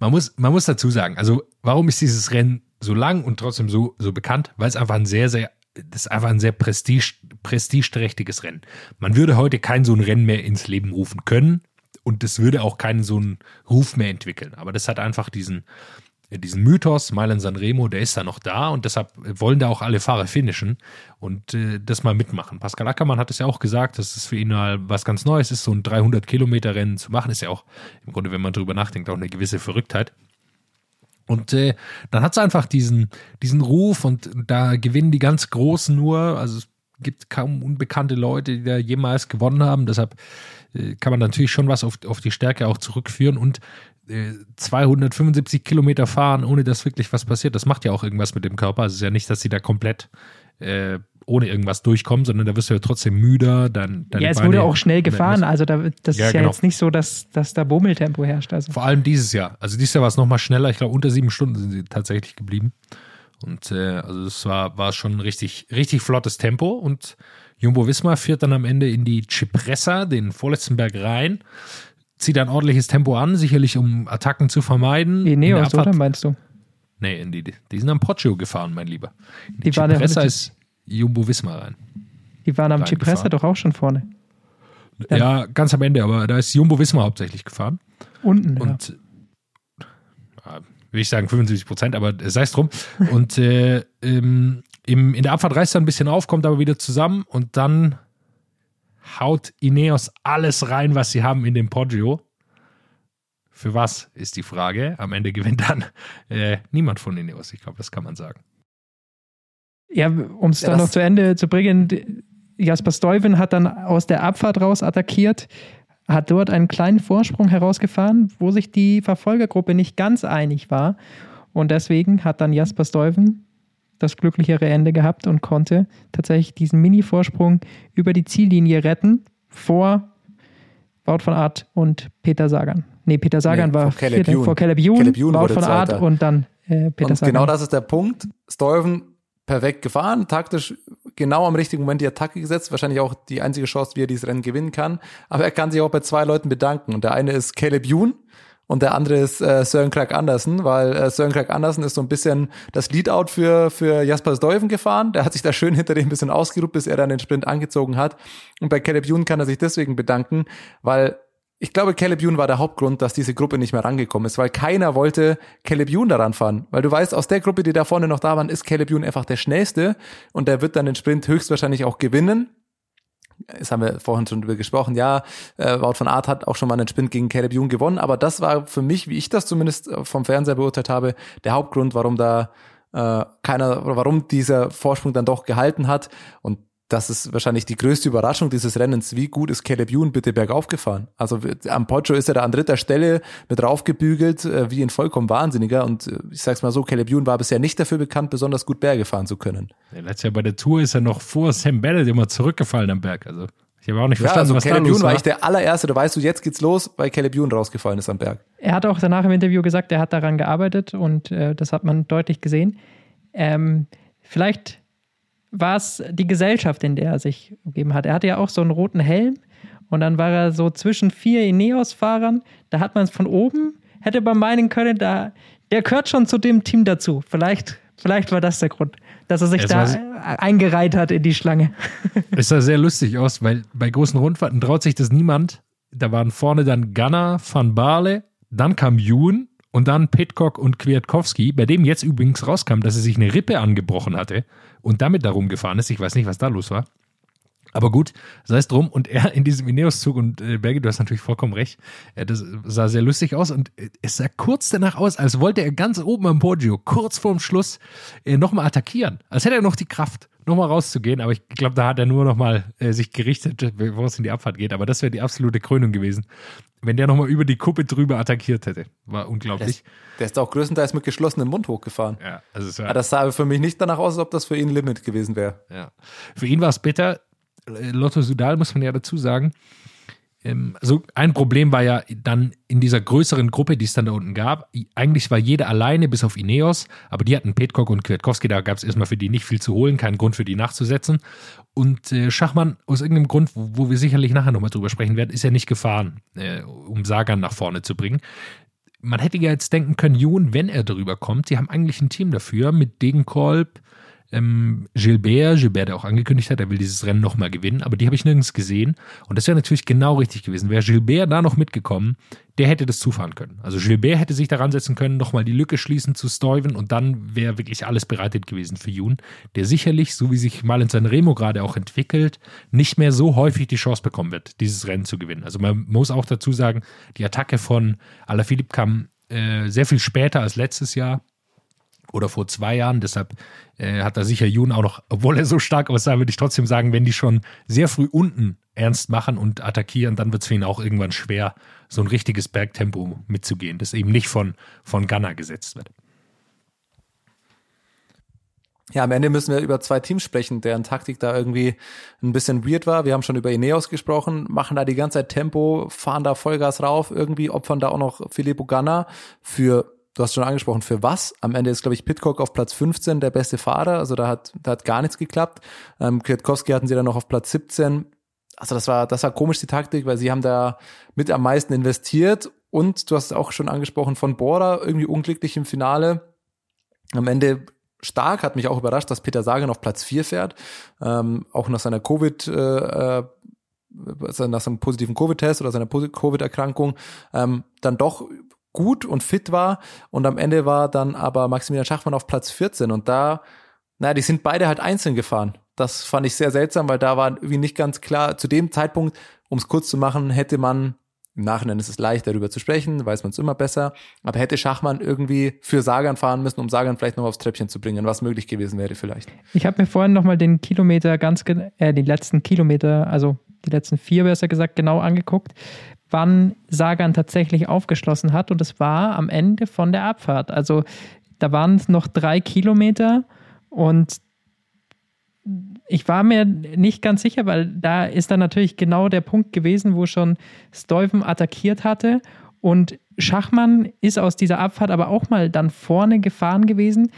man muss, man muss dazu sagen, also warum ist dieses Rennen so lang und trotzdem so, so bekannt? Weil es einfach ein sehr, sehr, das ist einfach ein sehr prestige, prestigeträchtiges Rennen. Man würde heute kein so ein Rennen mehr ins Leben rufen können und es würde auch keinen so einen Ruf mehr entwickeln. Aber das hat einfach diesen, diesen Mythos, Mailand Sanremo, der ist da noch da und deshalb wollen da auch alle Fahrer finishen und äh, das mal mitmachen. Pascal Ackermann hat es ja auch gesagt, dass es für ihn mal was ganz Neues ist, so ein 300 Kilometer Rennen zu machen, ist ja auch im Grunde, wenn man drüber nachdenkt, auch eine gewisse Verrücktheit. Und äh, dann hat es einfach diesen, diesen Ruf und da gewinnen die ganz Großen nur, also es gibt kaum unbekannte Leute, die da jemals gewonnen haben, deshalb äh, kann man natürlich schon was auf, auf die Stärke auch zurückführen und 275 Kilometer fahren, ohne dass wirklich was passiert. Das macht ja auch irgendwas mit dem Körper. Es ist ja nicht, dass sie da komplett äh, ohne irgendwas durchkommen, sondern da wirst du ja trotzdem müder. Dann, ja, es Beine wurde auch schnell gefahren. Also da, das ja, ist ja genau. jetzt nicht so, dass, dass da Bummeltempo herrscht. Also. Vor allem dieses Jahr. Also dieses Jahr war es nochmal schneller. Ich glaube, unter sieben Stunden sind sie tatsächlich geblieben. Und äh, also das war, war schon ein richtig, richtig flottes Tempo. Und Jumbo Wismar führt dann am Ende in die Cipressa, den vorletzten Berg rein zieht ein ordentliches Tempo an, sicherlich um Attacken zu vermeiden. Ineos, oder meinst du? Nee, in die, die sind am Poggio gefahren, mein Lieber. Die, die waren Cipressa ist Jumbo Wismar rein. Die waren am Cipressa doch auch schon vorne. Dann ja, ganz am Ende, aber da ist Jumbo Wismar hauptsächlich gefahren. Unten, Und ja. will ich sagen 75 Prozent, aber sei es drum. und äh, im, im, in der Abfahrt reißt er ein bisschen auf, kommt aber wieder zusammen und dann haut Ineos alles rein, was sie haben in den Poggio. Für was ist die Frage? Am Ende gewinnt dann äh, niemand von Ineos. Ich glaube, das kann man sagen. Ja, um es ja, dann noch zu Ende zu bringen, Jasper Stuyven hat dann aus der Abfahrt raus attackiert, hat dort einen kleinen Vorsprung herausgefahren, wo sich die Verfolgergruppe nicht ganz einig war. Und deswegen hat dann Jasper Stuyven das glücklichere Ende gehabt und konnte tatsächlich diesen Mini-Vorsprung über die Ziellinie retten vor Wout von Art und Peter Sagan. Nee, Peter Sagan nee, war vor Caleb Youn. Vor Caleb Youn, Caleb Youn Wout von Art und dann äh, Peter und Sagan. genau das ist der Punkt. Stuyven perfekt gefahren, taktisch genau am richtigen Moment die Attacke gesetzt, wahrscheinlich auch die einzige Chance, wie er dieses Rennen gewinnen kann. Aber er kann sich auch bei zwei Leuten bedanken. Und der eine ist Caleb Youn und der andere ist äh, Søren Krag Andersen, weil äh, Søren Krag Andersen ist so ein bisschen das Leadout für, für Jasper Stuyven gefahren. Der hat sich da schön hinter dem ein bisschen ausgeruht, bis er dann den Sprint angezogen hat. Und bei Caleb Youn kann er sich deswegen bedanken, weil ich glaube, Caleb Youn war der Hauptgrund, dass diese Gruppe nicht mehr rangekommen ist, weil keiner wollte Caleb Youn daran fahren. Weil du weißt, aus der Gruppe, die da vorne noch da waren, ist Caleb Youn einfach der Schnellste und der wird dann den Sprint höchstwahrscheinlich auch gewinnen. Das haben wir vorhin schon drüber gesprochen. Ja, äh, Wout von Art hat auch schon mal einen Sprint gegen Caleb Youn gewonnen, aber das war für mich, wie ich das zumindest äh, vom Fernseher beurteilt habe, der Hauptgrund, warum da äh, keiner warum dieser Vorsprung dann doch gehalten hat. Und das ist wahrscheinlich die größte Überraschung dieses Rennens. Wie gut ist Caleb Ewan bitte bergauf gefahren? Also am Poggio ist er da an dritter Stelle mit raufgebügelt, äh, wie ein vollkommen Wahnsinniger. Und äh, ich sag's mal so, Caleb Ewan war bisher nicht dafür bekannt, besonders gut Berge fahren zu können. Ja, letztes Jahr bei der Tour ist er noch vor Sam Bennett immer zurückgefallen am Berg. Also ich habe auch nicht verstanden, ja, also was Caleb da los war. war ich der allererste, da weißt du, jetzt geht's los, weil Caleb Ewan rausgefallen ist am Berg. Er hat auch danach im Interview gesagt, er hat daran gearbeitet und äh, das hat man deutlich gesehen. Ähm, vielleicht war es die Gesellschaft, in der er sich umgeben hat. Er hatte ja auch so einen roten Helm und dann war er so zwischen vier Ineos-Fahrern. Da hat man es von oben, hätte man meinen können, da, der gehört schon zu dem Team dazu. Vielleicht, vielleicht war das der Grund, dass er sich es da eingereiht hat in die Schlange. Es sah sehr lustig aus, weil bei großen Rundfahrten traut sich das niemand. Da waren vorne dann Gunnar, Van Baarle, dann kam Jun und dann Pitcock und Kwiatkowski, bei dem jetzt übrigens rauskam, dass er sich eine Rippe angebrochen hatte und damit darum gefahren ist. Ich weiß nicht, was da los war. Aber gut, sei es drum. Und er in diesem Ineos-Zug und äh, Berge, du hast natürlich vollkommen recht, äh, das sah sehr lustig aus und äh, es sah kurz danach aus, als wollte er ganz oben am Poggio, kurz vorm Schluss, äh, nochmal attackieren. Als hätte er noch die Kraft, nochmal rauszugehen. Aber ich glaube, da hat er nur nochmal äh, sich gerichtet, bevor es in die Abfahrt geht. Aber das wäre die absolute Krönung gewesen wenn der nochmal über die Kuppe drüber attackiert hätte. War unglaublich. Der ist, der ist auch größtenteils mit geschlossenem Mund hochgefahren. Ja, also war, das sah für mich nicht danach aus, als ob das für ihn ein Limit gewesen wäre. Ja. Für ihn war es bitter. Lotto Sudal muss man ja dazu sagen, also ein Problem war ja dann in dieser größeren Gruppe, die es dann da unten gab. Eigentlich war jeder alleine, bis auf Ineos, aber die hatten Petkok und Kwiatkowski, da gab es erstmal für die nicht viel zu holen, keinen Grund für die nachzusetzen. Und äh, Schachmann, aus irgendeinem Grund, wo, wo wir sicherlich nachher nochmal drüber sprechen werden, ist ja nicht gefahren, äh, um Sagan nach vorne zu bringen. Man hätte ja jetzt denken können, Jun, wenn er darüber kommt, die haben eigentlich ein Team dafür mit Degenkolb, ähm, Gilbert, Gilbert, der auch angekündigt hat, er will dieses Rennen nochmal gewinnen, aber die habe ich nirgends gesehen. Und das wäre natürlich genau richtig gewesen. Wäre Gilbert da noch mitgekommen, der hätte das zufahren können. Also Gilbert hätte sich daran setzen können, nochmal die Lücke schließen zu Stuyven und dann wäre wirklich alles bereitet gewesen für Jun, der sicherlich, so wie sich mal in seinem Remo gerade auch entwickelt, nicht mehr so häufig die Chance bekommen wird, dieses Rennen zu gewinnen. Also man muss auch dazu sagen, die Attacke von Alaphilippe kam äh, sehr viel später als letztes Jahr oder vor zwei Jahren. Deshalb äh, hat da sicher Jun auch noch, obwohl er so stark aussah, würde ich trotzdem sagen, wenn die schon sehr früh unten ernst machen und attackieren, dann wird es für ihn auch irgendwann schwer, so ein richtiges Bergtempo mitzugehen, das eben nicht von, von Gunner gesetzt wird. Ja, am Ende müssen wir über zwei Teams sprechen, deren Taktik da irgendwie ein bisschen weird war. Wir haben schon über Ineos gesprochen, machen da die ganze Zeit Tempo, fahren da Vollgas rauf, irgendwie opfern da auch noch Filippo Ganna für du hast schon angesprochen, für was? Am Ende ist, glaube ich, Pitcock auf Platz 15 der beste Fahrer. Also da hat, da hat gar nichts geklappt. Ähm, Kwiatkowski hatten sie dann noch auf Platz 17. Also das war, das war komisch, die Taktik, weil sie haben da mit am meisten investiert. Und du hast auch schon angesprochen, von Bora irgendwie unglücklich im Finale. Am Ende stark, hat mich auch überrascht, dass Peter Sagan auf Platz 4 fährt. Ähm, auch nach seiner Covid, äh, äh nach seinem positiven Covid-Test oder seiner Covid-Erkrankung ähm, dann doch gut und fit war. Und am Ende war dann aber Maximilian Schachmann auf Platz 14. Und da, naja, die sind beide halt einzeln gefahren. Das fand ich sehr seltsam, weil da war irgendwie nicht ganz klar, zu dem Zeitpunkt, um es kurz zu machen, hätte man, im Nachhinein ist es leicht, darüber zu sprechen, weiß man es immer besser, aber hätte Schachmann irgendwie für Sagan fahren müssen, um Sagan vielleicht noch aufs Treppchen zu bringen, was möglich gewesen wäre vielleicht. Ich habe mir vorhin nochmal den Kilometer ganz, äh, die letzten Kilometer, also die letzten vier besser gesagt, genau angeguckt wann Sagan tatsächlich aufgeschlossen hat. Und es war am Ende von der Abfahrt. Also da waren es noch drei Kilometer und ich war mir nicht ganz sicher, weil da ist dann natürlich genau der Punkt gewesen, wo schon Stuyven attackiert hatte Und Schachmann ist aus dieser Abfahrt aber auch mal dann vorne gefahren gewesen,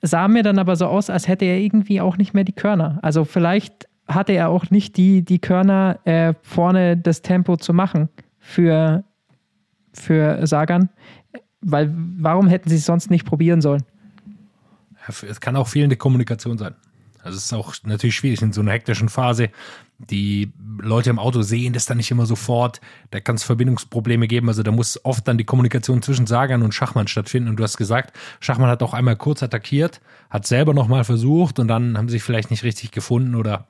sah mir dann aber so aus, als hätte er irgendwie auch nicht mehr die Körner. Also vielleicht hatte er auch nicht die, die Körner, äh, vorne das Tempo zu machen für, für Sagan. Weil warum hätten sie es sonst nicht probieren sollen? Es kann auch fehlende Kommunikation sein. Also es ist auch natürlich schwierig in so einer hektischen Phase. Die Leute im Auto sehen das dann nicht immer sofort. Da kann es Verbindungsprobleme geben. Also da muss oft dann die Kommunikation zwischen Sagan und Schachmann stattfinden. Und du hast gesagt, Schachmann hat auch einmal kurz attackiert, hat selber nochmal versucht und dann haben sie sich vielleicht nicht richtig gefunden oder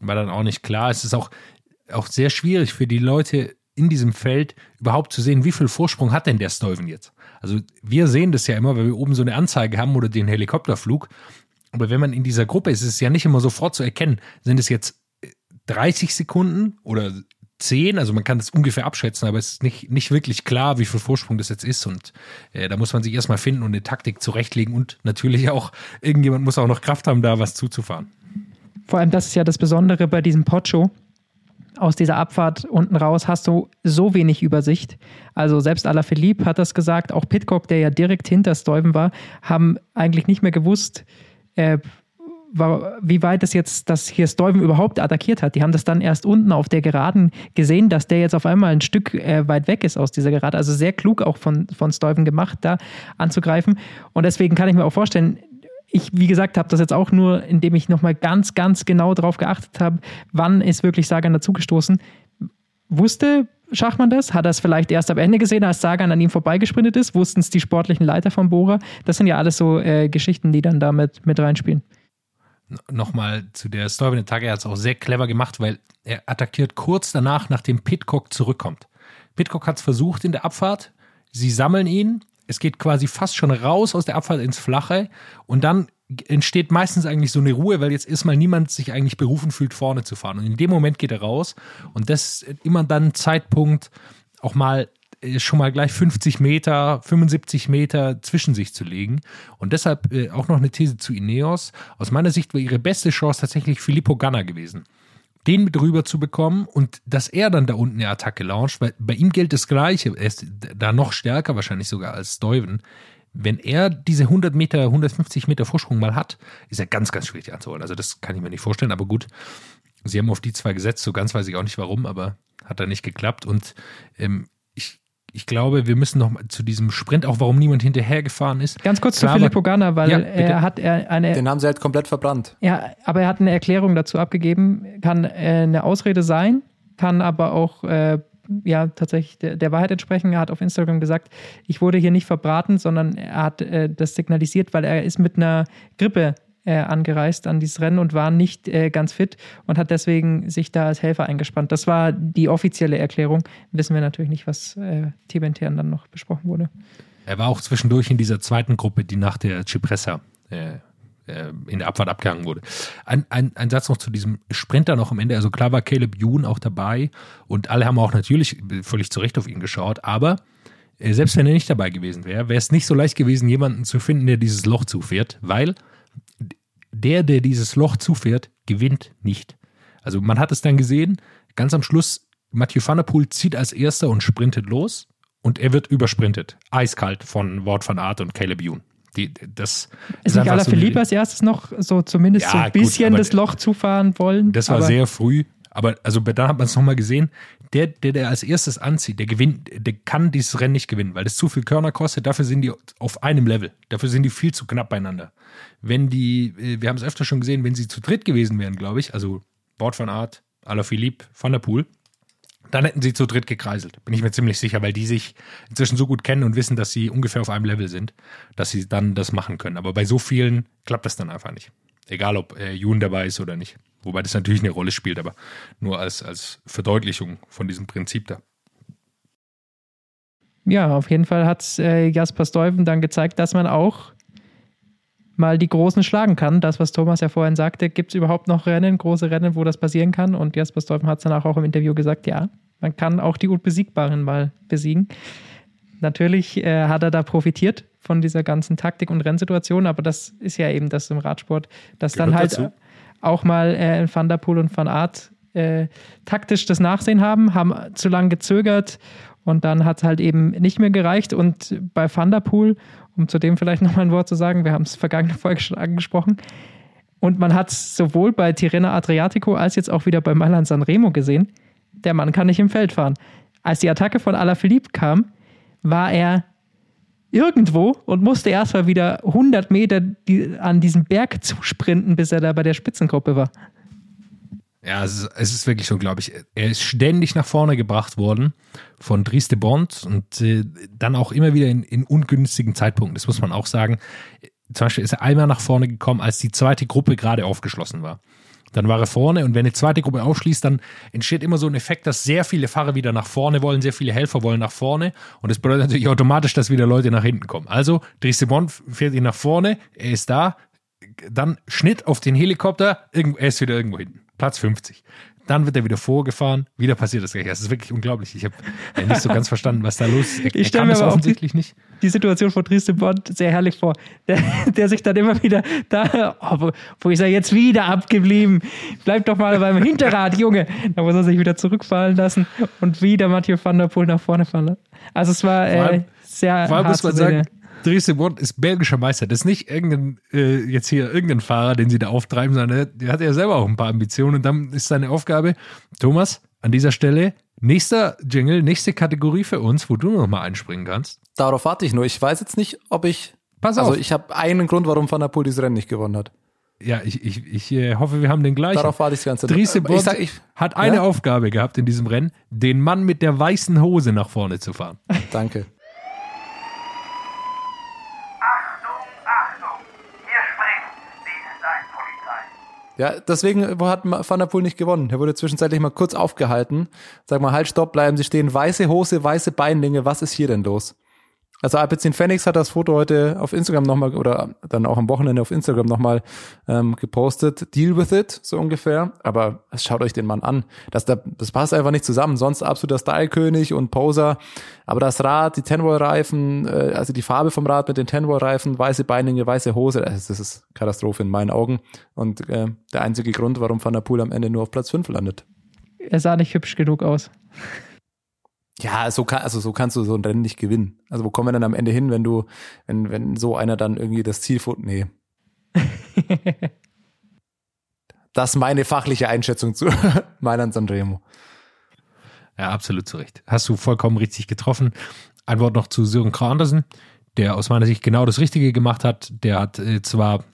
war dann auch nicht klar. Es ist auch, auch sehr schwierig für die Leute in diesem Feld überhaupt zu sehen, wie viel Vorsprung hat denn der Stuyven jetzt? Also wir sehen das ja immer, weil wir oben so eine Anzeige haben oder den Helikopterflug. Aber wenn man in dieser Gruppe ist, ist es ja nicht immer sofort zu erkennen, sind es jetzt 30 Sekunden oder 10, also man kann das ungefähr abschätzen, aber es ist nicht, nicht wirklich klar, wie viel Vorsprung das jetzt ist. Und äh, da muss man sich erstmal finden und eine Taktik zurechtlegen und natürlich auch, irgendjemand muss auch noch Kraft haben, da was zuzufahren. Vor allem, das ist ja das Besondere bei diesem Pocho. Aus dieser Abfahrt unten raus hast du so wenig Übersicht. Also selbst Alaphilippe hat das gesagt, auch Pitcock, der ja direkt hinter Stuyven war, haben eigentlich nicht mehr gewusst, äh, wie weit es jetzt, dass hier Stuyven überhaupt attackiert hat. Die haben das dann erst unten auf der Geraden gesehen, dass der jetzt auf einmal ein Stück äh, weit weg ist aus dieser Gerade. Also sehr klug auch von, von Stuyven gemacht, da anzugreifen. Und deswegen kann ich mir auch vorstellen, ich, wie gesagt, habe das jetzt auch nur, indem ich nochmal ganz, ganz genau darauf geachtet habe, wann ist wirklich Sagan dazugestoßen. Wusste Schachmann das? Hat er es vielleicht erst am Ende gesehen, als Sagan an ihm vorbeigesprintet ist? Wussten es die sportlichen Leiter von Bora? Das sind ja alles so äh, Geschichten, die dann damit mit reinspielen. Nochmal zu der Story Tag, er hat es auch sehr clever gemacht, weil er attackiert kurz danach, nachdem Pitcock zurückkommt. Pitcock hat es versucht in der Abfahrt, sie sammeln ihn, es geht quasi fast schon raus aus der Abfahrt ins Flache und dann entsteht meistens eigentlich so eine Ruhe, weil jetzt erstmal niemand sich eigentlich berufen fühlt, vorne zu fahren. Und in dem Moment geht er raus und das ist immer dann ein Zeitpunkt, auch mal äh, schon mal gleich 50 Meter, 75 Meter zwischen sich zu legen. Und deshalb äh, auch noch eine These zu Ineos. Aus meiner Sicht war ihre beste Chance tatsächlich Filippo Ganna gewesen. Den mit rüber zu bekommen und dass er dann da unten eine Attacke launcht, weil bei ihm gilt das Gleiche. Er ist da noch stärker wahrscheinlich sogar als Stuyven wenn er diese 100 Meter, 150 Meter Vorsprung mal hat, ist er ganz, ganz schwierig anzuholen. Also das kann ich mir nicht vorstellen, aber gut. Sie haben auf die zwei gesetzt, so ganz weiß ich auch nicht warum, aber hat da nicht geklappt. Und ähm, ich, glaube, wir müssen noch mal zu diesem Sprint, auch warum niemand hinterhergefahren ist. Ganz kurz Klar, zu Philipp Ogana, weil ja, er hat er eine. Den haben sie halt komplett verbrannt. Ja, aber er hat eine Erklärung dazu abgegeben. Kann äh, eine Ausrede sein, kann aber auch äh, ja tatsächlich der, der, Wahrheit entsprechen. Er hat auf Instagram gesagt, ich wurde hier nicht verbraten, sondern er hat äh, das signalisiert, weil er ist mit einer Grippe äh, angereist an dieses Rennen und war nicht äh, ganz fit und hat deswegen sich da als Helfer eingespannt. Das war die offizielle Erklärung. Wissen wir natürlich nicht, was äh, teamintern dann noch besprochen wurde. Er war auch zwischendurch in dieser zweiten Gruppe, die nach der Cipressa äh, äh, in der Abfahrt abgehangen wurde. Ein, ein, ein, Satz noch zu diesem Sprinter noch am Ende. Also klar war Caleb Youn auch dabei und alle haben auch natürlich völlig zu Recht auf ihn geschaut, aber äh, selbst wenn er nicht dabei gewesen wäre, wäre es nicht so leicht gewesen, jemanden zu finden, der dieses Loch zufährt, weil der, der dieses Loch zufährt, gewinnt nicht. Also man hat es dann gesehen, ganz am Schluss, Mathieu van der Poel zieht als erster und sprintet los und er wird übersprintet. Eiskalt von Wort van Art und Caleb Youn. Die, das ist nicht Alaphilippe so als erstes noch so zumindest ja, so ein bisschen gut, das Loch zufahren wollen? Das war sehr früh, aber also da hat man es nochmal gesehen. Der, der, der als erstes anzieht, der gewinnt, der kann dieses Rennen nicht gewinnen, weil das zu viel Körner kostet. Dafür sind die auf einem Level. Dafür sind die viel zu knapp beieinander. Wenn die, äh, wir haben es öfter schon gesehen, wenn sie zu dritt gewesen wären, glaube ich, also Bord von Art, Alaphilippe, Van der Poel, dann hätten sie zu dritt gekreiselt. Bin ich mir ziemlich sicher, weil die sich inzwischen so gut kennen und wissen, dass sie ungefähr auf einem Level sind, dass sie dann das machen können. Aber bei so vielen klappt das dann einfach nicht. Egal, ob äh, Jun dabei ist oder nicht. Wobei das natürlich eine Rolle spielt, aber nur als, als Verdeutlichung von diesem Prinzip da. Ja, auf jeden Fall hat äh, Jasper Stuyven dann gezeigt, dass man auch mal die Großen schlagen kann. Das, was Thomas ja vorhin sagte, gibt es überhaupt noch Rennen, große Rennen, wo das passieren kann? Und Jasper Stuyven hat es danach auch im Interview gesagt, ja, man kann auch die Unbesiegbaren mal besiegen. Natürlich äh, hat er da profitiert von dieser ganzen Taktik und Rennsituation, aber das ist ja eben das im Radsport, dass Gehört dann halt dazu. auch mal äh, Van der Poel und Van Aert äh, taktisch das Nachsehen haben, haben zu lange gezögert Und dann hat es halt eben nicht mehr gereicht. Und bei Thunderpool, um zu dem vielleicht nochmal ein Wort zu sagen, wir haben es vergangene Folge schon angesprochen. Und man hat es sowohl bei Tirrena Adriatico als jetzt auch wieder bei Mailand Sanremo gesehen. Der Mann kann nicht im Feld fahren. Als die Attacke von Alaphilippe kam, war er irgendwo und musste erstmal wieder 100 Meter die, an diesem Berg zusprinten, bis er da bei der Spitzengruppe war. Ja, es ist, es ist wirklich so, glaube ich. Er ist ständig nach vorne gebracht worden von Dries de Bond und äh, dann auch immer wieder in, in, ungünstigen Zeitpunkten. Das muss man auch sagen. Zum Beispiel ist er einmal nach vorne gekommen, als die zweite Gruppe gerade aufgeschlossen war. Dann war er vorne und wenn eine zweite Gruppe aufschließt, dann entsteht immer so ein Effekt, dass sehr viele Fahrer wieder nach vorne wollen, sehr viele Helfer wollen nach vorne und das bedeutet natürlich automatisch, dass wieder Leute nach hinten kommen. Also Bond fährt ihn nach vorne, er ist da, dann Schnitt auf den Helikopter, er ist wieder irgendwo hinten. Platz 50. Dann wird er wieder vorgefahren, wieder passiert das gleiche. Das ist wirklich unglaublich. Ich habe nicht so ganz verstanden, was da los ist. Er, ich stelle mir aber offensichtlich die, nicht. Die Situation von Dries Bond sehr herrlich vor. Der, der sich dann immer wieder da, oh, wo ist er jetzt wieder abgeblieben? Bleib doch mal beim Hinterrad, Junge. Da muss er sich wieder zurückfallen lassen und wieder Mathieu van der Poel nach vorne fallen. Also es war äh, sehr vor allem muss man sagen, Dries de Bond ist belgischer Meister. Das ist nicht irgendein, äh, jetzt hier irgendein Fahrer, den sie da auftreiben, sondern der hat ja selber auch ein paar Ambitionen. Und dann ist seine Aufgabe, Thomas, an dieser Stelle, nächster Jingle, nächste Kategorie für uns, wo du noch mal einspringen kannst. Darauf warte ich nur. Ich weiß jetzt nicht, ob ich. Pass auf. Also ich habe einen Grund, warum Van der Poel dieses Rennen nicht gewonnen hat. Ja, ich, ich, ich äh, hoffe, wir haben den gleichen. Darauf warte ich das ganze Dries de Bond ich, hat eine ja? Aufgabe gehabt in diesem Rennen, den Mann mit der weißen Hose nach vorne zu fahren. Danke. Ja, deswegen hat Van der Poel nicht gewonnen. Er wurde zwischenzeitlich mal kurz aufgehalten. Sag mal, halt, stopp, bleiben Sie stehen. Weiße Hose, weiße Beinlinge, was ist hier denn los? Also Alpecin Phoenix hat das Foto heute auf Instagram nochmal oder dann auch am Wochenende auf Instagram nochmal ähm, gepostet. Deal with it, so ungefähr. Aber schaut euch den Mann an. Das, das passt einfach nicht zusammen. Sonst absoluter Stylekönig und Poser. Aber das Rad, die Tenwall-Reifen, äh, also die Farbe vom Rad mit den Tenwall-Reifen, weiße Beininge, weiße Hose, das ist Katastrophe in meinen Augen. Und äh, der einzige Grund, warum Van der Poel am Ende nur auf Platz 5 landet. Er sah nicht hübsch genug aus. Ja, so kann, also so kannst du so ein Rennen nicht gewinnen. Also wo kommen wir dann am Ende hin, wenn du, wenn, wenn so einer dann irgendwie das Ziel fut? Nee. das ist meine fachliche Einschätzung zu Mailand Sanremo. Ja, absolut zu Recht. Hast du vollkommen richtig getroffen. Ein Wort noch zu Sören Krah Andersen, der aus meiner Sicht genau das Richtige gemacht hat. Der hat äh, zwar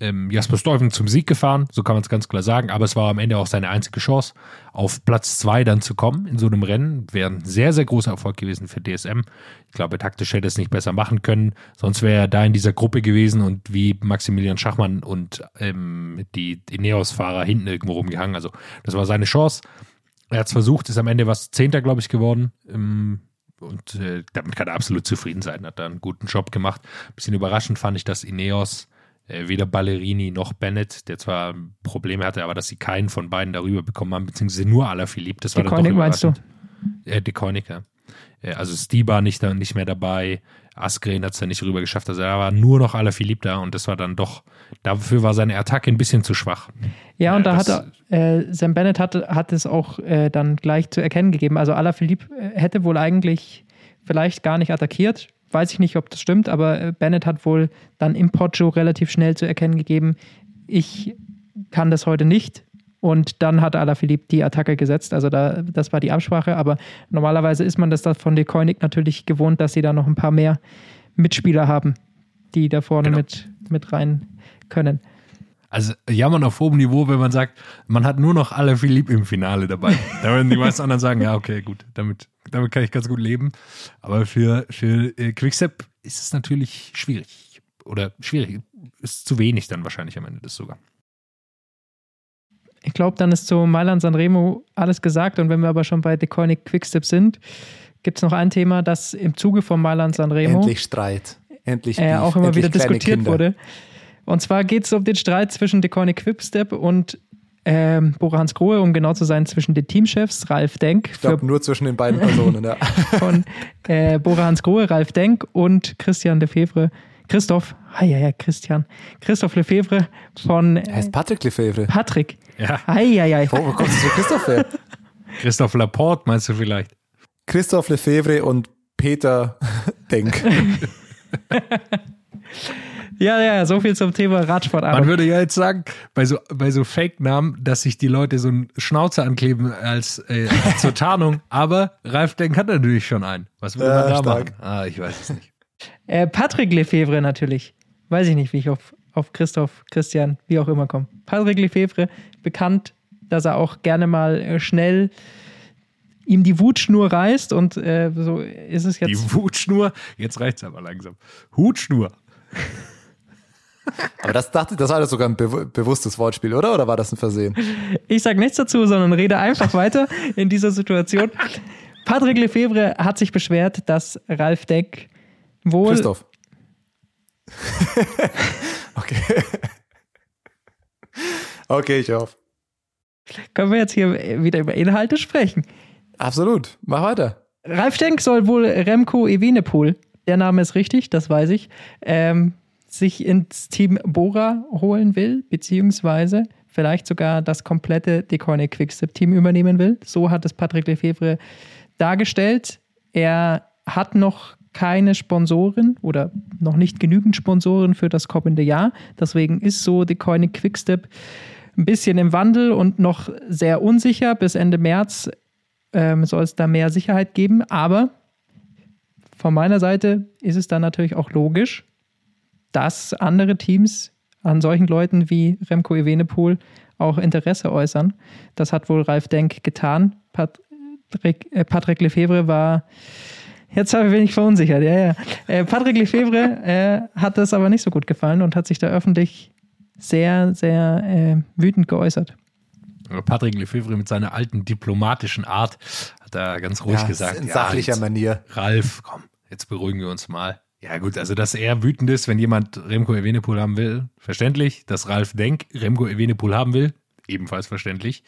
ähm, Jasper Stuyven zum Sieg gefahren, so kann man es ganz klar sagen, aber es war am Ende auch seine einzige Chance, auf Platz zwei dann zu kommen in so einem Rennen. Wäre ein sehr, sehr großer Erfolg gewesen für DSM. Ich glaube, taktisch hätte es nicht besser machen können, sonst wäre er da in dieser Gruppe gewesen und wie Maximilian Schachmann und ähm, die Ineos-Fahrer hinten irgendwo rumgehangen. Also das war seine Chance. Er hat es versucht, ist am Ende was Zehnter, glaube ich, geworden. Ähm, und äh, damit kann er absolut zufrieden sein. Hat da einen guten Job gemacht. Ein bisschen überraschend fand ich, dass Ineos weder Ballerini noch Bennett, der zwar Probleme hatte, aber dass sie keinen von beiden darüber bekommen haben, beziehungsweise nur Alaphilippe. Das war dann doch meinst du? Äh, De Koenig, ja. Äh, also Stiba nicht, nicht mehr dabei, Asgreen hat es ja nicht rüber geschafft, also da war nur noch Alaphilippe da und das war dann doch, dafür war seine Attacke ein bisschen zu schwach. Ja, und da hat er, äh, Sam Bennett hat, hat es auch äh, dann gleich zu erkennen gegeben. Also Alaphilippe äh, hätte wohl eigentlich vielleicht gar nicht attackiert, weiß ich nicht, ob das stimmt, aber äh, Bennett hat wohl dann im Poggio relativ schnell zu erkennen gegeben, ich kann das heute nicht. Und dann hat Alaphilippe die Attacke gesetzt. Also da, das war die Absprache. Aber normalerweise ist man das da von De Koenig natürlich gewohnt, dass sie da noch ein paar mehr Mitspieler haben, die da vorne genau. mit, mit rein können. Also jammern auf hohem Niveau, wenn man sagt, man hat nur noch alle Philipp im Finale dabei. Da werden die meisten anderen sagen, ja, okay, gut, damit, damit kann ich ganz gut leben. Aber für, für äh, Quickstep ist es natürlich schwierig. Oder schwierig, ist zu wenig dann wahrscheinlich am Ende des sogar. Ich glaube, dann ist zu Mailand Sanremo alles gesagt. Und wenn wir aber schon bei The Koenig Quickstep sind, gibt es noch ein Thema, das im Zuge von Mailand Sanremo endlich Streit, endlich äh, auch immer wieder diskutiert Kinder. wurde. Und zwar geht es um den Streit zwischen Deconi Quipstep und ähm, Bora Hans Grohe, um genau zu sein, zwischen den Teamchefs Ralf Denk. Ich glaube, nur zwischen den beiden Personen, ja. Von äh, Bora Hans Grohe, Ralf Denk und Christian Lefebvre. Christoph, ah ja, ja, Christian. Christoph Lefebvre von. Äh, heißt Patrick Lefebvre. Patrick. Ja. Ei, ei, ei. Wo, wo kommst du zu Christoph her? Christoph Laporte meinst du vielleicht? Christoph Lefebvre und Peter Denk. Ja, ja, so viel zum Thema Radsport. Man würde ja jetzt sagen, bei so, bei so Fake-Namen, dass sich die Leute so einen Schnauzer ankleben als äh, zur Tarnung, aber Ralf Denk hat natürlich schon einen. Was will man da stark. machen? Ah, ich weiß es nicht. Äh, Patrick Lefebvre natürlich. Weiß ich nicht, wie ich auf, auf Christoph, Christian, wie auch immer komme. Patrick Lefebvre, bekannt, dass er auch gerne mal äh, schnell ihm die Wutschnur reißt und äh, so ist es jetzt. Die Wutschnur, jetzt reicht es aber langsam. Hutschnur. Aber das dachte das war sogar ein be bewusstes Wortspiel, oder? Oder war das ein Versehen? Ich sage nichts dazu, sondern rede einfach weiter in dieser Situation. Patrick Lefebvre hat sich beschwert, dass Ralf Deck wohl. Christoph. okay. Okay, ich hoffe. Können wir jetzt hier wieder über Inhalte sprechen? Absolut. Mach weiter. Ralf Denk soll wohl Remco Evenepoel, der Name ist richtig, das weiß ich, ähm, sich ins Team Bora holen will, beziehungsweise vielleicht sogar das komplette Decoyne Quickstep Team übernehmen will. So hat es Patrick Lefebvre dargestellt. Er hat noch keine Sponsoren oder noch nicht genügend Sponsoren für das kommende Jahr. Deswegen ist so Decoyne Quickstep ein bisschen im Wandel und noch sehr unsicher. Bis Ende März ähm, soll es da mehr Sicherheit geben. Aber von meiner Seite ist es dann natürlich auch logisch, dass andere Teams an solchen Leuten wie Remco Evenepoel auch Interesse äußern. Das hat wohl Ralf Denk getan. Patrick, äh, Patrick Lefebvre war, jetzt habe ich wenig verunsichert, ja, ja. Äh, Patrick Lefebvre äh, hat das aber nicht so gut gefallen und hat sich da öffentlich sehr, sehr äh, wütend geäußert. Patrick Lefebvre mit seiner alten diplomatischen Art hat da ganz ruhig ja, gesagt. In sachlicher ja, Manier. Ralf, komm, jetzt beruhigen wir uns mal. Ja, gut, also dass er wütend ist, wenn jemand Remco Evenepoel haben will, verständlich. Dass Ralf Denk Remco Evenepoel haben will, ebenfalls verständlich.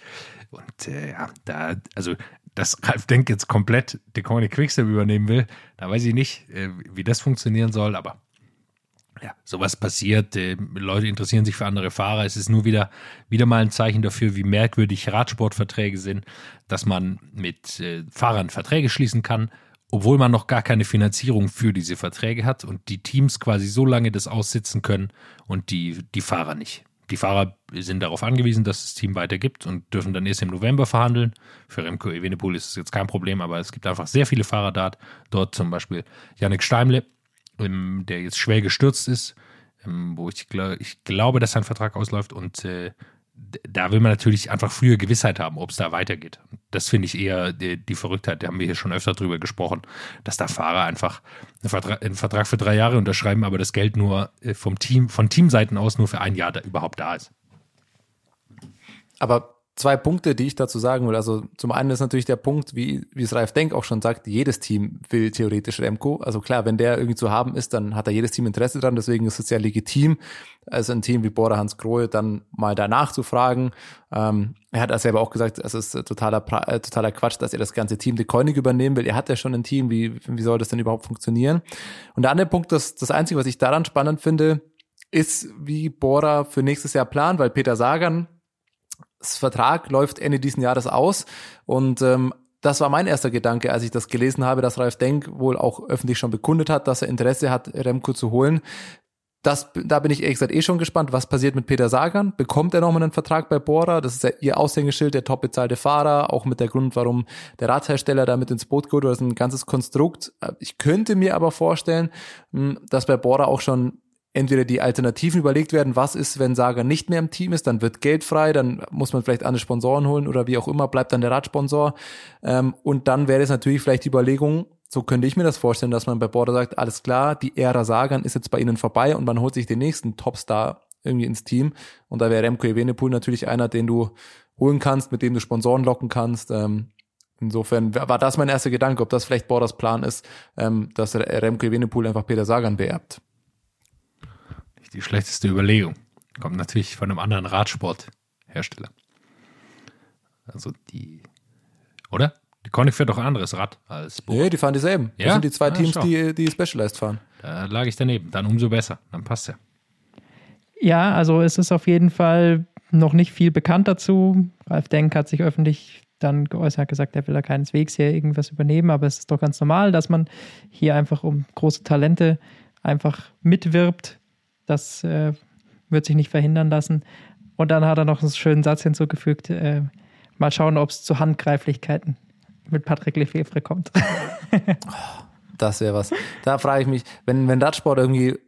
Und äh, ja, da, also, dass Ralf Denk jetzt komplett Decone Quickstep übernehmen will, da weiß ich nicht, äh, wie das funktionieren soll, aber ja, sowas passiert. Äh, Leute interessieren sich für andere Fahrer. Es ist nur wieder, wieder mal ein Zeichen dafür, wie merkwürdig Radsportverträge sind, dass man mit äh, Fahrern Verträge schließen kann obwohl man noch gar keine Finanzierung für diese Verträge hat und die Teams quasi so lange das aussitzen können und die, die Fahrer nicht. Die Fahrer sind darauf angewiesen, dass das Team weitergibt und dürfen dann erst im November verhandeln. Für Remco Evenepoel ist es jetzt kein Problem, aber es gibt einfach sehr viele Fahrer dort. Dort zum Beispiel Yannick Steimle, ähm, der jetzt schwer gestürzt ist, ähm, wo ich, ich glaube, dass sein Vertrag ausläuft und äh, da will man natürlich einfach früher Gewissheit haben, ob es da weitergeht. Das finde ich eher die, die, Verrücktheit, da haben wir hier schon öfter drüber gesprochen, dass da Fahrer einfach einen Vertrag, einen Vertrag, für drei Jahre unterschreiben, aber das Geld nur äh, vom Team, von Teamseiten aus nur für ein Jahr da überhaupt da ist. Aber zwei Punkte, die ich dazu sagen will. Also zum einen ist natürlich der Punkt, wie, wie es Ralf Denk auch schon sagt, jedes Team will theoretisch Remco. Also klar, wenn der irgendwie zu haben ist, dann hat da jedes Team Interesse dran. Deswegen ist es sehr legitim, also ein Team wie Bora Hans Grohe dann mal danach zu fragen. Ähm, er hat ja selber auch gesagt, es ist totaler, äh, totaler Quatsch, dass er das ganze Team De Koenig übernehmen will. Er hat ja schon ein Team. Wie, wie soll das denn überhaupt funktionieren? Und der andere Punkt, das, das Einzige, was ich daran spannend finde, ist, wie Bora für nächstes Jahr plant, weil Peter Sagan das Vertrag läuft Ende diesen Jahres aus und ähm, das war mein erster Gedanke, als ich das gelesen habe, dass Ralf Denk wohl auch öffentlich schon bekundet hat, dass er Interesse hat, Remco zu holen. Das, da bin ich ehrlich gesagt eh schon gespannt, was passiert mit Peter Sagan. Bekommt er nochmal einen Vertrag bei Bora? Das ist ja ihr Aushängeschild, der top bezahlte Fahrer, auch mit der Grund, warum der Radhersteller da mit ins Boot geholt wurde. Das ist ein ganzes Konstrukt. Ich könnte mir aber vorstellen, hm, dass bei Bora auch schon entweder die Alternativen überlegt werden, was ist, wenn Saga nicht mehr im Team ist, dann wird Geld frei, dann muss man vielleicht andere Sponsoren holen oder wie auch immer, bleibt dann der Radsponsor. Ähm, und dann wäre es natürlich vielleicht die Überlegung, so könnte ich mir das vorstellen, dass man bei Border sagt, alles klar, die Ära Sagan ist jetzt bei ihnen vorbei und man holt sich den nächsten Topstar irgendwie ins Team. Und da wäre Remco Evenepoel natürlich einer, den du holen kannst, mit dem du Sponsoren locken kannst. Ähm, insofern war das mein erster Gedanke, ob das vielleicht Borders Plan ist, ähm, dass Remco Evenepoel einfach Peter Sagan beerbt die schlechteste Überlegung. Kommt natürlich von einem anderen Radsporthersteller. Also die, oder? Die Konig fährt doch ein anderes Rad als Bo. Nee, die fahren dieselben. Ja? Das sind die zwei ah, Teams, die, die Specialized fahren. Da lag ich daneben. Dann umso besser. Dann passt ja. Ja, also es ist auf jeden Fall noch nicht viel bekannt dazu. Ralf Denk hat sich öffentlich dann geäußert, hat gesagt, er will da keineswegs hier irgendwas übernehmen, aber es ist doch ganz normal, dass man hier einfach um große Talente einfach mitwirbt. Das äh, wird sich nicht verhindern lassen. Und dann hat er noch einen schönen Satz hinzugefügt, äh, mal schauen, ob es zu Handgreiflichkeiten mit Patrick Lefevre kommt. das wäre was. Da frage ich mich, wenn, wenn Radsport irgendwie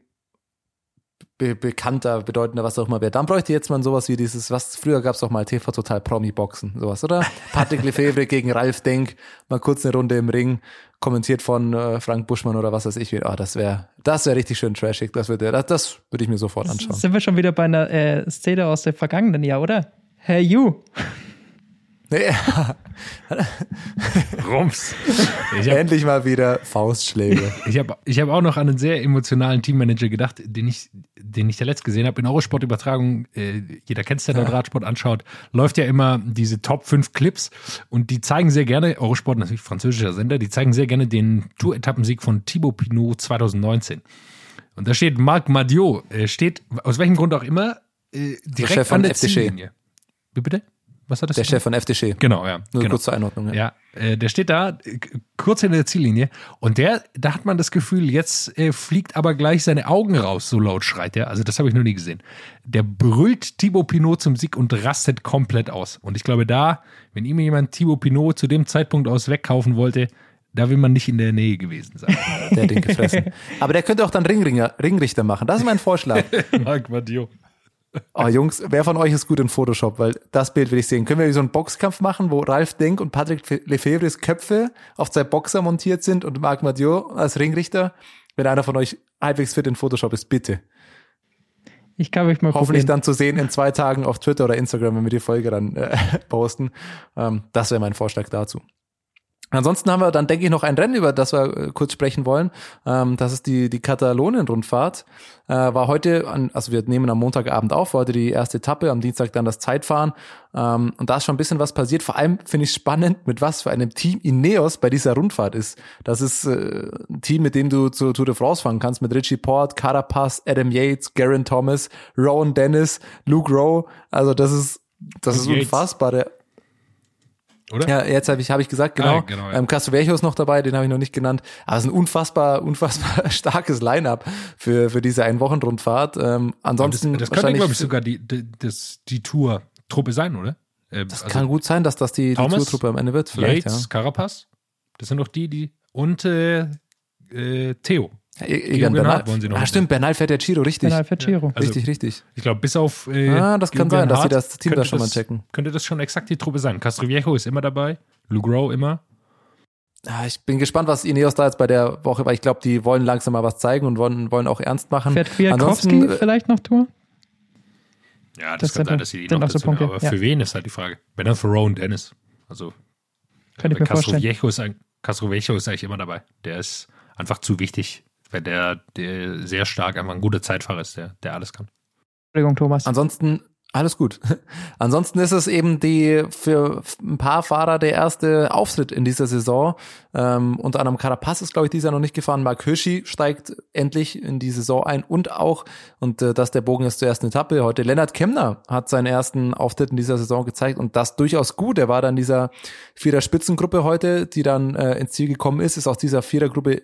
be bekannter, bedeutender, was auch immer wäre. Dann bräuchte jetzt mal sowas wie dieses, was früher gab es doch mal TV Total Promi Boxen, sowas, oder? Patrick Lefebvre gegen Ralf Denk, mal kurz eine Runde im Ring, kommentiert von äh, Frank Buschmann oder was weiß ich. Ah, das wäre, das wäre richtig schön trashig. Das würde, das, das würde ich mir sofort anschauen. Sind wir schon wieder bei einer äh, Szene aus dem vergangenen Jahr, oder? Hey you. Nee. Rums. Ich hab, Endlich mal wieder Faustschläge. Ich habe ich hab auch noch an einen sehr emotionalen Teammanager gedacht, den ich, den ich zuletzt gesehen habe. In Eurosport-Übertragung, äh, jeder kennt es, der ja. Radsport anschaut, läuft ja immer diese Top 5 Clips und die zeigen sehr gerne, Eurosport natürlich französischer Sender, die zeigen sehr gerne den Tour-Etappensieg von Thibaut Pinot 2019. Und da steht Marc Madiot, äh, steht aus welchem Grund auch immer, äh, direkt an der Ziellinie. Wie bitte? Was hat das? Der Chef von FDC. Genau, ja. Nur genau. kurz zur Einordnung. Ja, ja äh, der steht da, äh, kurz hinter der Ziellinie. Und der, da hat man das Gefühl, jetzt äh, fliegt aber gleich seine Augen raus, so laut schreit er. Also das habe ich noch nie gesehen. Der brüllt Thibaut Pinot zum Sieg und rastet komplett aus. Und ich glaube, da, wenn ihm jemand Thibaut Pinot zu dem Zeitpunkt aus wegkaufen wollte, da will man nicht in der Nähe gewesen sein. Der hat den gefressen. Aber der könnte auch dann Ringringer, Ringrichter machen. Das ist mein Vorschlag. Marc Madio. Oh, Jungs, wer von euch ist gut in Photoshop? Weil das Bild will ich sehen. Können wir so einen Boxkampf machen, wo Ralf Denk und Patrick Lefebvres Köpfe auf zwei Boxer montiert sind und Marc Madiot als Ringrichter? Wenn einer von euch halbwegs fit in Photoshop ist, bitte. Ich kann mich mal Hoffentlich probieren. dann zu sehen in zwei Tagen auf Twitter oder Instagram, wenn wir die Folge dann äh, posten. Ähm, das wäre mein Vorschlag dazu. Ansonsten haben wir dann, denke ich, noch ein Rennen, über das wir äh, kurz sprechen wollen. Ähm, das ist die, die Katalonien-Rundfahrt. Äh, war heute, also wir nehmen am Montagabend auf, war heute die erste Etappe, am Dienstag dann das Zeitfahren. Ähm, und da ist schon ein bisschen was passiert. Vor allem finde ich spannend, mit was für einem Team Ineos bei dieser Rundfahrt ist. Das ist äh, ein Team, mit dem du zur Tour de France fahren kannst, mit Richie Port, Carapaz, Adam Yates, Garen Thomas, Rowan Dennis, Luke Rowe. Also das ist, das ist unfassbar. Der, oder? Ja, jetzt habe ich, hab ich gesagt, genau. Ah, genau ja. ähm, Castrovejo ist noch dabei, den habe ich noch nicht genannt. Aber es ist ein unfassbar, unfassbar starkes Line-up für, für diese Ein-Wochen-Rundfahrt. Ähm, ansonsten das, das könnte, glaube ich, sogar die, die, das, die Tour-Truppe sein, oder? Äh, das also kann gut sein, dass das die, die Tour-Truppe am Ende wird. Vielleicht, Yates, ja. Carapaz, das sind doch die, die und äh, äh, Theo. Ja, Egan Bernal. Wollen sie noch ah, stimmt, Bernal fährt der Giro, richtig. Bernal fährt Giro. Ja. Also, richtig, richtig. Ich glaube, bis auf. Äh, ah, das kann sein, dass sie das Team da schon das, mal checken. Könnte das schon exakt die Truppe sein. Castroviejo ist immer dabei, Lugro immer. Ah, ich bin gespannt, was Ineos da jetzt bei der Woche, weil ich glaube, die wollen langsam mal was zeigen und wollen, wollen auch ernst machen. Fährt Kwiatkowski äh, vielleicht noch Tour? Ja, das, das kann sein, dass sie die noch so Punkte, aber ja. für wen ist halt die Frage. Wenn dann für Rowan Dennis. Also, Könnte ich mir vorstellen. Castroviejo ist eigentlich immer dabei. Der ist einfach zu wichtig weil der, der sehr stark einfach ein guter Zeitfahrer ist, der, der alles kann. Entschuldigung, Thomas. Ansonsten, alles gut. Ansonsten ist es eben die für ein paar Fahrer der erste Auftritt in dieser Saison. Ähm, unter anderem Carapaz ist, glaube ich, dieser noch nicht gefahren. Mark Hirschi steigt endlich in die Saison ein und auch, und äh, das der Bogen ist zur ersten Etappe heute, Lennart Kemner hat seinen ersten Auftritt in dieser Saison gezeigt und das durchaus gut. Er war dann dieser Vierer-Spitzengruppe heute, die dann äh, ins Ziel gekommen ist, ist aus dieser Vierergruppe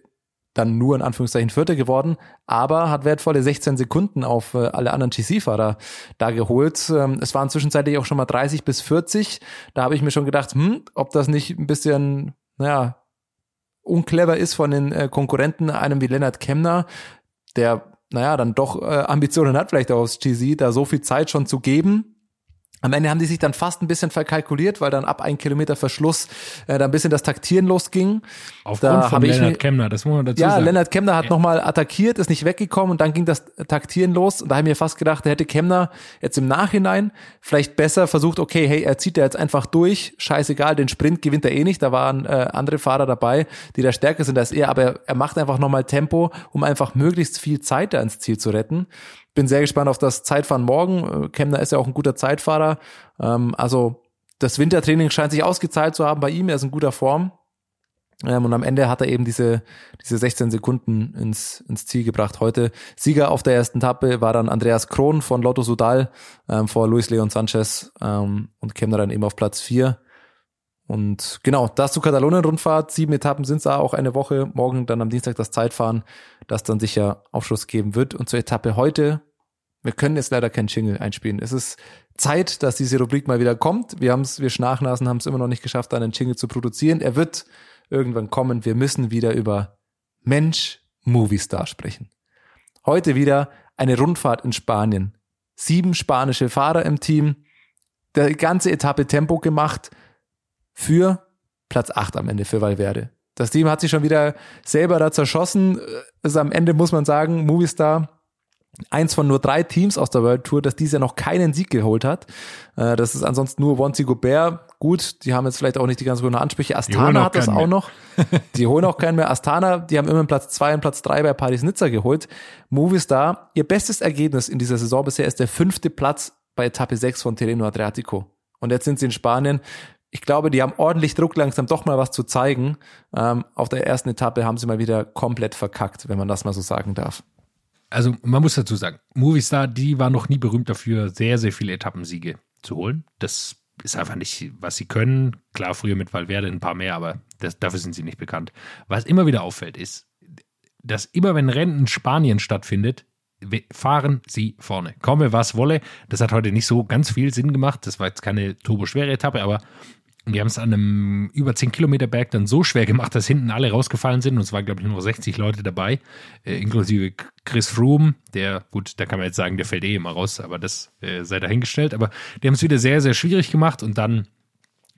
dann nur in Anführungszeichen Vierter geworden, aber hat wertvolle 16 Sekunden auf äh, alle anderen GC-Fahrer da geholt. Ähm, es waren zwischenzeitlich auch schon mal 30 bis 40. Da habe ich mir schon gedacht, hm, ob das nicht ein bisschen, naja, unclever ist von den äh, Konkurrenten, einem wie Lennart Kemner, der, naja, dann doch äh, Ambitionen hat, vielleicht auch aufs GC, da so viel Zeit schon zu geben am Ende haben die sich dann fast ein bisschen verkalkuliert, weil dann ab ein Kilometer Verschluss äh, da ein bisschen das Taktieren losging. Aufgrund da von Lennart Kemner, das muss man dazu ja, sagen. Ja, Lennart Kemner hat ja. nochmal attackiert, ist nicht weggekommen und dann ging das Taktieren los. Und da habe ich mir fast gedacht, da hätte Kemner jetzt im Nachhinein vielleicht besser versucht, okay, hey, er zieht da jetzt einfach durch, scheißegal, den Sprint gewinnt er eh nicht. Da waren äh, andere Fahrer dabei, die da stärker sind als er, aber er, er macht einfach nochmal Tempo, um einfach möglichst viel Zeit da ins Ziel zu retten bin sehr gespannt auf das Zeitfahren morgen. Äh, Kemner ist ja auch ein guter Zeitfahrer. Ähm, also das Wintertraining scheint sich ausgezahlt zu haben bei ihm. Er ist in guter Form. Ähm, und am Ende hat er eben diese, diese 16 Sekunden ins, ins Ziel gebracht heute. Sieger auf der ersten Etappe war dann Andreas Krohn von Lotto Sudal ähm, vor Luis Leon Sanchez ähm, und Kemner dann eben auf Platz 4. Und genau, das zu Katalonien-Rundfahrt. Sieben Etappen sind es da auch eine Woche. Morgen dann am Dienstag das Zeitfahren, das dann sicher Aufschluss geben wird. Und zur Etappe heute, wir können jetzt leider keinen Jingle einspielen. Es ist Zeit, dass diese Rubrik mal wieder kommt. Wir haben es, wir schnachnasen, haben es immer noch nicht geschafft, einen Jingle zu produzieren. Er wird irgendwann kommen. Wir müssen wieder über Mensch Movie Star sprechen. Heute wieder eine Rundfahrt in Spanien. Sieben spanische Fahrer im Team. Der ganze Etappe Tempo gemacht für Platz 8 am Ende für Valverde. Das Team hat sich schon wieder selber da zerschossen. Also am Ende muss man sagen, Movistar eins von nur drei Teams aus der World Tour, das dieses Jahr noch keinen Sieg geholt hat. Äh, das ist ansonsten nur Wanty Gobert. Gut, die haben jetzt vielleicht auch nicht die ganz guten Ansprüche. Astana hat das auch mehr. noch. Die holen auch keinen mehr. Astana, die haben immer Platz zwei und Platz drei bei Paris-Nizza geholt. Movistar, ihr bestes Ergebnis in dieser Saison bisher ist der fünfte Platz bei Etappe 6 von Terreno Adriatico. Und jetzt sind sie in Spanien ich glaube, die haben ordentlich Druck, langsam doch mal was zu zeigen. Ähm, auf der ersten Etappe haben sie mal wieder komplett verkackt, wenn man das mal so sagen darf. Also man muss dazu sagen, Movistar, die war noch nie berühmt dafür, sehr, sehr viele Etappensiege zu holen. Das ist einfach nicht, was sie können. Klar, früher mit Valverde ein paar mehr, aber das, dafür sind sie nicht bekannt. Was immer wieder auffällt, ist, dass immer wenn Rennen in Spanien stattfindet, fahren sie vorne. Komme, was wolle. Das hat heute nicht so ganz viel Sinn gemacht. Das war jetzt keine turboschwere Etappe, aber die haben es an einem über 10 Kilometer Berg dann so schwer gemacht, dass hinten alle rausgefallen sind. Und es waren, glaube ich, nur 60 Leute dabei, äh, inklusive Chris Froome, der, gut, da kann man jetzt sagen, der fällt eh immer raus, aber das äh, sei dahingestellt. Aber die haben es wieder sehr, sehr schwierig gemacht und dann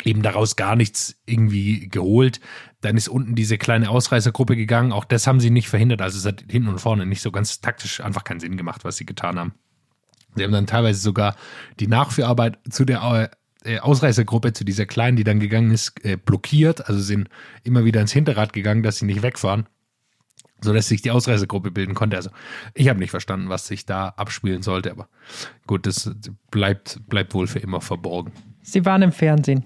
eben daraus gar nichts irgendwie geholt. Dann ist unten diese kleine Ausreißergruppe gegangen. Auch das haben sie nicht verhindert. Also es hat hinten und vorne nicht so ganz taktisch einfach keinen Sinn gemacht, was sie getan haben. Sie haben dann teilweise sogar die Nachführarbeit zu der äh, Ausreißergruppe, zu dieser kleinen, die dann gegangen ist, äh, blockiert. Also sind immer wieder ins Hinterrad gegangen, dass sie nicht wegfahren, sodass sich die Ausreißergruppe bilden konnte. Also ich habe nicht verstanden, was sich da abspielen sollte, aber gut, das bleibt, bleibt wohl für immer verborgen. Sie waren im Fernsehen.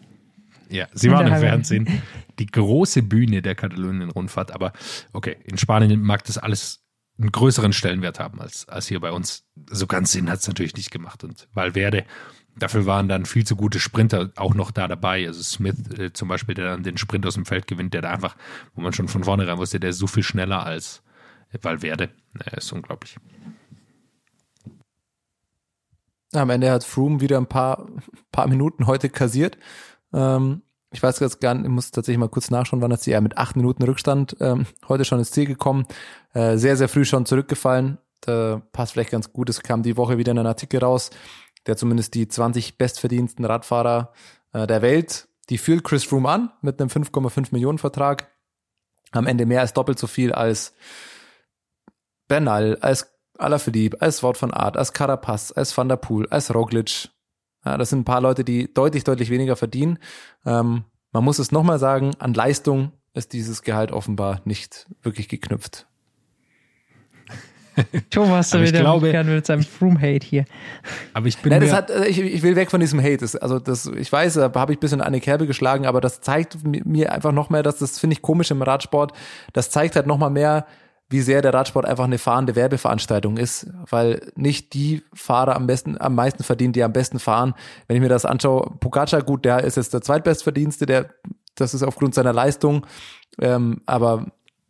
Ja, sie waren im Fernsehen. Die große Bühne der Katalonien-Rundfahrt. Aber okay, in Spanien mag das alles einen größeren Stellenwert haben als, als hier bei uns. So ganz Sinn hat es natürlich nicht gemacht. Und Valverde Dafür waren dann viel zu gute Sprinter auch noch da dabei. Also Smith äh, zum Beispiel, der dann den Sprint aus dem Feld gewinnt, der da einfach, wo man schon von vornherein wusste, der ist so viel schneller als Valverde. Er ist unglaublich. Am Ende hat Froome wieder ein paar, paar Minuten heute kassiert. Ähm, ich weiß jetzt gar nicht, ich muss tatsächlich mal kurz nachschauen, wann ist sie ja mit acht Minuten Rückstand ähm, heute schon ins Ziel gekommen. Äh, sehr, sehr früh schon zurückgefallen. Da passt vielleicht ganz gut. Es kam die Woche wieder in einem Artikel raus der zumindest die 20 bestverdiensten Radfahrer äh, der Welt, die führt Chris Froome an mit einem 5,5 Millionen Vertrag. Am Ende mehr als doppelt so viel als Bernal, als Alaphilippe, als Wout van Aert, als Carapaz, als Van der Poel, als Roglic. Ja, das sind ein paar Leute, die deutlich, deutlich weniger verdienen. Ähm, man muss es nochmal sagen, an Leistung ist dieses Gehalt offenbar nicht wirklich geknüpft. Thomas du wieder glaube, mit seinem Froome-Hate hier. Aber ich bin Nein, das hat, äh, ich, ich, will weg von diesem Hate. Das, also das, ich weiß, da habe ich ein bisschen eine Kerbe geschlagen, aber das zeigt mir einfach noch mehr, dass das finde ich komisch im Radsport. Das zeigt halt noch mal mehr, wie sehr der Radsport einfach eine fahrende Werbeveranstaltung ist, weil nicht die Fahrer am besten, am meisten verdienen, die am besten fahren. Wenn ich mir das anschaue, Pogacar, gut, der ist jetzt der zweitbestverdienste, der, das ist aufgrund seiner Leistung, ähm, aber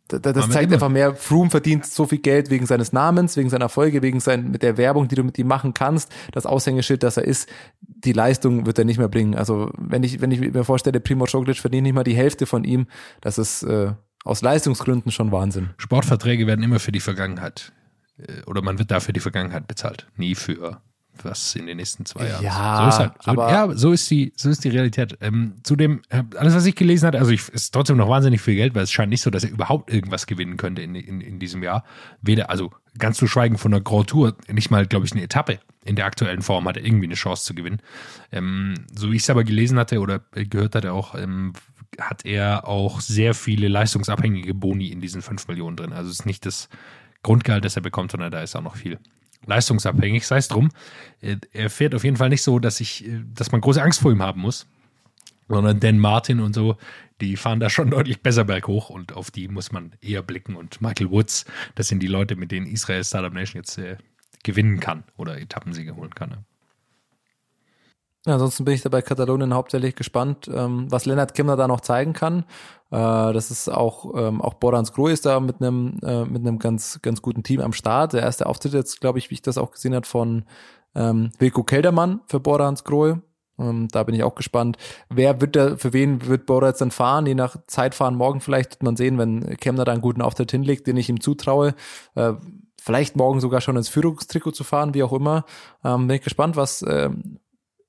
das, das zeigt einfach mehr, Froome verdient so viel Geld wegen seines Namens, wegen seiner Folge, wegen sein, mit der Werbung, die du mit ihm machen kannst, das Aushängeschild, das er ist, die Leistung wird er nicht mehr bringen. Also wenn ich, wenn ich mir vorstelle, Primo Roglic verdient nicht mal die Hälfte von ihm, das ist äh, aus Leistungsgründen schon Wahnsinn. Sportverträge werden immer für die Vergangenheit äh, oder man wird dafür die Vergangenheit bezahlt, nie für was in den nächsten zwei Jahren. Ja, so ist halt, so, aber ja, so ist die, so ist die Realität. Ähm, zudem, äh, alles, was ich gelesen habe, also ich, ist trotzdem noch wahnsinnig viel Geld, weil es scheint nicht so, dass er überhaupt irgendwas gewinnen könnte in, in, in diesem Jahr. Weder, also ganz zu schweigen von der Grand Tour, nicht mal, glaube ich, eine Etappe in der aktuellen Form hat er irgendwie eine Chance zu gewinnen. Ähm, so wie ich es aber gelesen hatte oder gehört hatte auch, ähm, hat er auch sehr viele leistungsabhängige Boni in diesen 5 Millionen drin. Also es ist nicht das Grundgehalt, das er bekommt, sondern da ist auch noch viel leistungsabhängig, sei es drum. Äh, er fährt auf jeden Fall nicht so, dass ich, äh, dass man große Angst vor ihm haben muss. Sondern Dan Martin und so, die fahren da schon deutlich besser berghoch und auf die muss man eher blicken. Und Michael Woods, das sind die Leute, mit denen Israel Startup Nation jetzt äh, gewinnen kann oder Etappensiege holen kann. Ja, ansonsten bin ich da bei Katalonien hauptsächlich gespannt, ähm, was Lennart Kemner da noch zeigen kann. Äh, das ist auch, ähm, auch Borans Grohe ist da mit einem, äh, mit einem ganz, ganz guten Team am Start. Der erste Auftritt jetzt, glaube ich, wie ich das auch gesehen habe, von ähm, Wilko Keldermann für Borans Grohe. Ähm, da bin ich auch gespannt. Wer wird da, für wen wird Bora jetzt dann fahren? Je nach Zeitfahren morgen vielleicht wird man sehen, wenn Kemner da einen guten Auftritt hinlegt, den ich ihm zutraue. Äh, vielleicht morgen sogar schon ins Führungstrikot zu fahren, wie auch immer. Ähm, bin ich gespannt, was äh,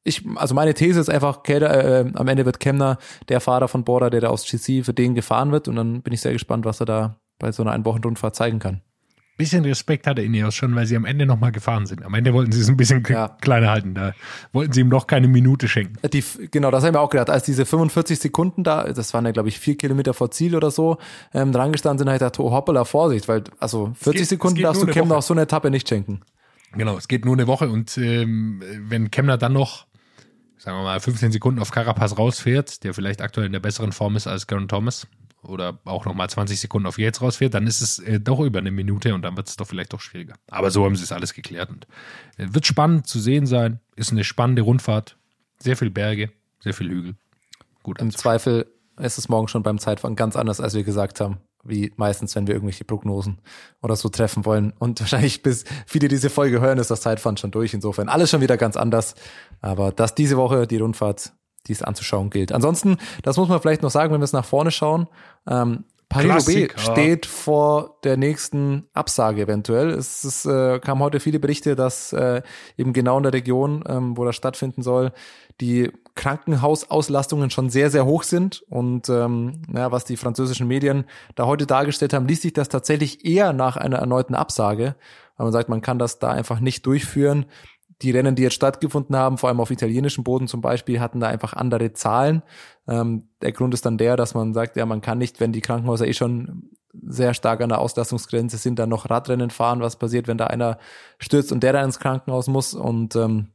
ich, also meine These ist einfach, Kelder, äh, am Ende wird Kemner der Fahrer von Bora, der da aus GC für den gefahren wird und dann bin ich sehr gespannt, was er da bei so einer Einwochenrundfahrt zeigen kann bisschen Respekt hatte Ineos schon, weil sie am Ende nochmal gefahren sind. Am Ende wollten sie es ein bisschen ja. kleiner halten. Da wollten sie ihm noch keine Minute schenken. Die, genau, das haben wir auch gedacht. Als diese 45 Sekunden da, das waren ja, glaube ich, vier Kilometer vor Ziel oder so, ähm, dran gestanden sind, habe ich gedacht, oh, hoppala, Vorsicht, weil, also 40 geht, Sekunden darfst du Kemner auch so eine Etappe nicht schenken. Genau, es geht nur eine Woche und ähm, wenn Kemner dann noch sagen wir mal, 15 Sekunden auf Carapaz rausfährt, der vielleicht aktuell in der besseren Form ist als Garen Thomas, oder auch nochmal 20 Sekunden auf jetzt rausfährt, dann ist es äh, doch über eine Minute und dann wird es doch vielleicht doch schwieriger. Aber so haben sie es alles geklärt und äh, wird spannend zu sehen sein. Ist eine spannende Rundfahrt. Sehr viel Berge, sehr viel Hügel. Gut. Im Zweifel ist es morgen schon beim Zeitfahren ganz anders, als wir gesagt haben. Wie meistens, wenn wir irgendwelche Prognosen oder so treffen wollen. Und wahrscheinlich bis viele diese Folge hören, ist das Zeitfahren schon durch. Insofern alles schon wieder ganz anders. Aber dass diese Woche die Rundfahrt die es anzuschauen gilt. Ansonsten, das muss man vielleicht noch sagen, wenn wir es nach vorne schauen, ähm, Paris-Roubaix steht vor der nächsten Absage eventuell. Es ist, äh, kamen heute viele Berichte, dass äh, eben genau in der Region, ähm, wo das stattfinden soll, die Krankenhausauslastungen schon sehr, sehr hoch sind. Und ähm, ja, was die französischen Medien da heute dargestellt haben, liest sich das tatsächlich eher nach einer erneuten Absage. Weil man sagt, man kann das da einfach nicht durchführen die Rennen, die jetzt stattgefunden haben, vor allem auf italienischem Boden zum Beispiel, hatten da einfach andere Zahlen. Ähm, der Grund ist dann der, dass man sagt, ja, man kann nicht, wenn die Krankenhäuser eh schon sehr stark an der Auslastungsgrenze sind, dann noch Radrennen fahren. Was passiert, wenn da einer stürzt und der dann ins Krankenhaus muss? Und ähm,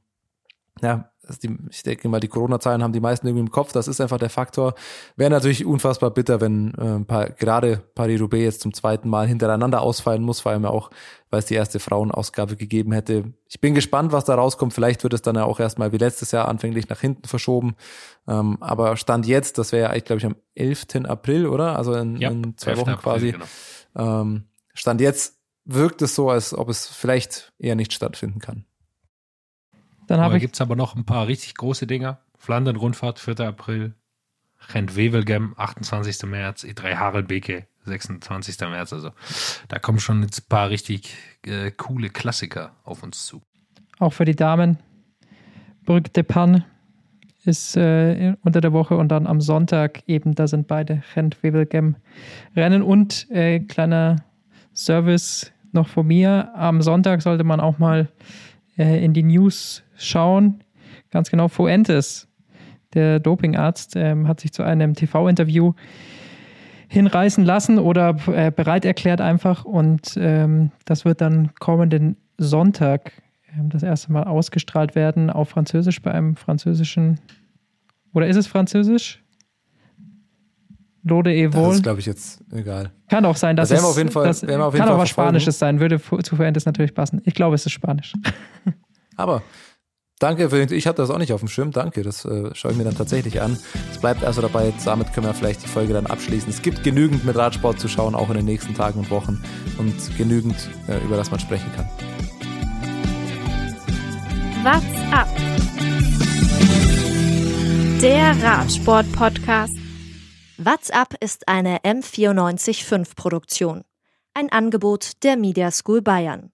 ja, die, ich denke mal, die Corona-Zahlen haben die meisten irgendwie im Kopf. Das ist einfach der Faktor. Wäre natürlich unfassbar bitter, wenn äh, paar, gerade Paris-Roubaix jetzt zum zweiten Mal hintereinander ausfallen muss, vor allem auch, weil es die erste Frauenausgabe gegeben hätte. Ich bin gespannt, was da rauskommt. Vielleicht wird es dann ja auch erstmal wie letztes Jahr anfänglich nach hinten verschoben. Ähm, aber Stand jetzt, das wäre ja eigentlich, glaube ich, am 11. April, oder? Also in, ja, in zwei Wochen April, quasi. Genau. Ähm, Stand jetzt wirkt es so, als ob es vielleicht eher nicht stattfinden kann. Dann habe ich. gibt es aber noch ein paar richtig große Dinger. Flandern-Rundfahrt, 4. April. Gent-Wevelgem, 28. März. E3 Harelbeke, 26. März. Also da kommen schon jetzt ein paar richtig äh, coole Klassiker auf uns zu. Auch für die Damen. Brück de Panne ist äh, unter der Woche und dann am Sonntag eben, da sind beide Gent-Wevelgem Rennen und äh, kleiner Service noch von mir. Am Sonntag sollte man auch mal äh, in die News schauen. Ganz genau, Fuentes, der Dopingarzt, ähm, hat sich zu einem TV-Interview hinreißen lassen oder äh, bereit erklärt einfach. Und ähm, das wird dann kommenden Sonntag ähm, das erste Mal ausgestrahlt werden auf Französisch bei einem französischen. Oder ist es Französisch? Lode Evol. Das ist, glaube ich, jetzt egal. Kann auch sein, dass das es, auf jeden Fall, das, kann Fall auch was Spanisches sein, würde zu Fuentes natürlich passen. Ich glaube, es ist Spanisch. Aber danke, für, ich hatte das auch nicht auf dem Schirm, danke, das äh, schaue ich mir dann tatsächlich an. Es bleibt also dabei, damit können wir vielleicht die Folge dann abschließen. Es gibt genügend mit Radsport zu schauen, auch in den nächsten Tagen und Wochen und genügend, äh, über das man sprechen kann. What's up? Der Radsport-Podcast. WhatsApp ist eine M945-Produktion. Ein Angebot der Media School Bayern.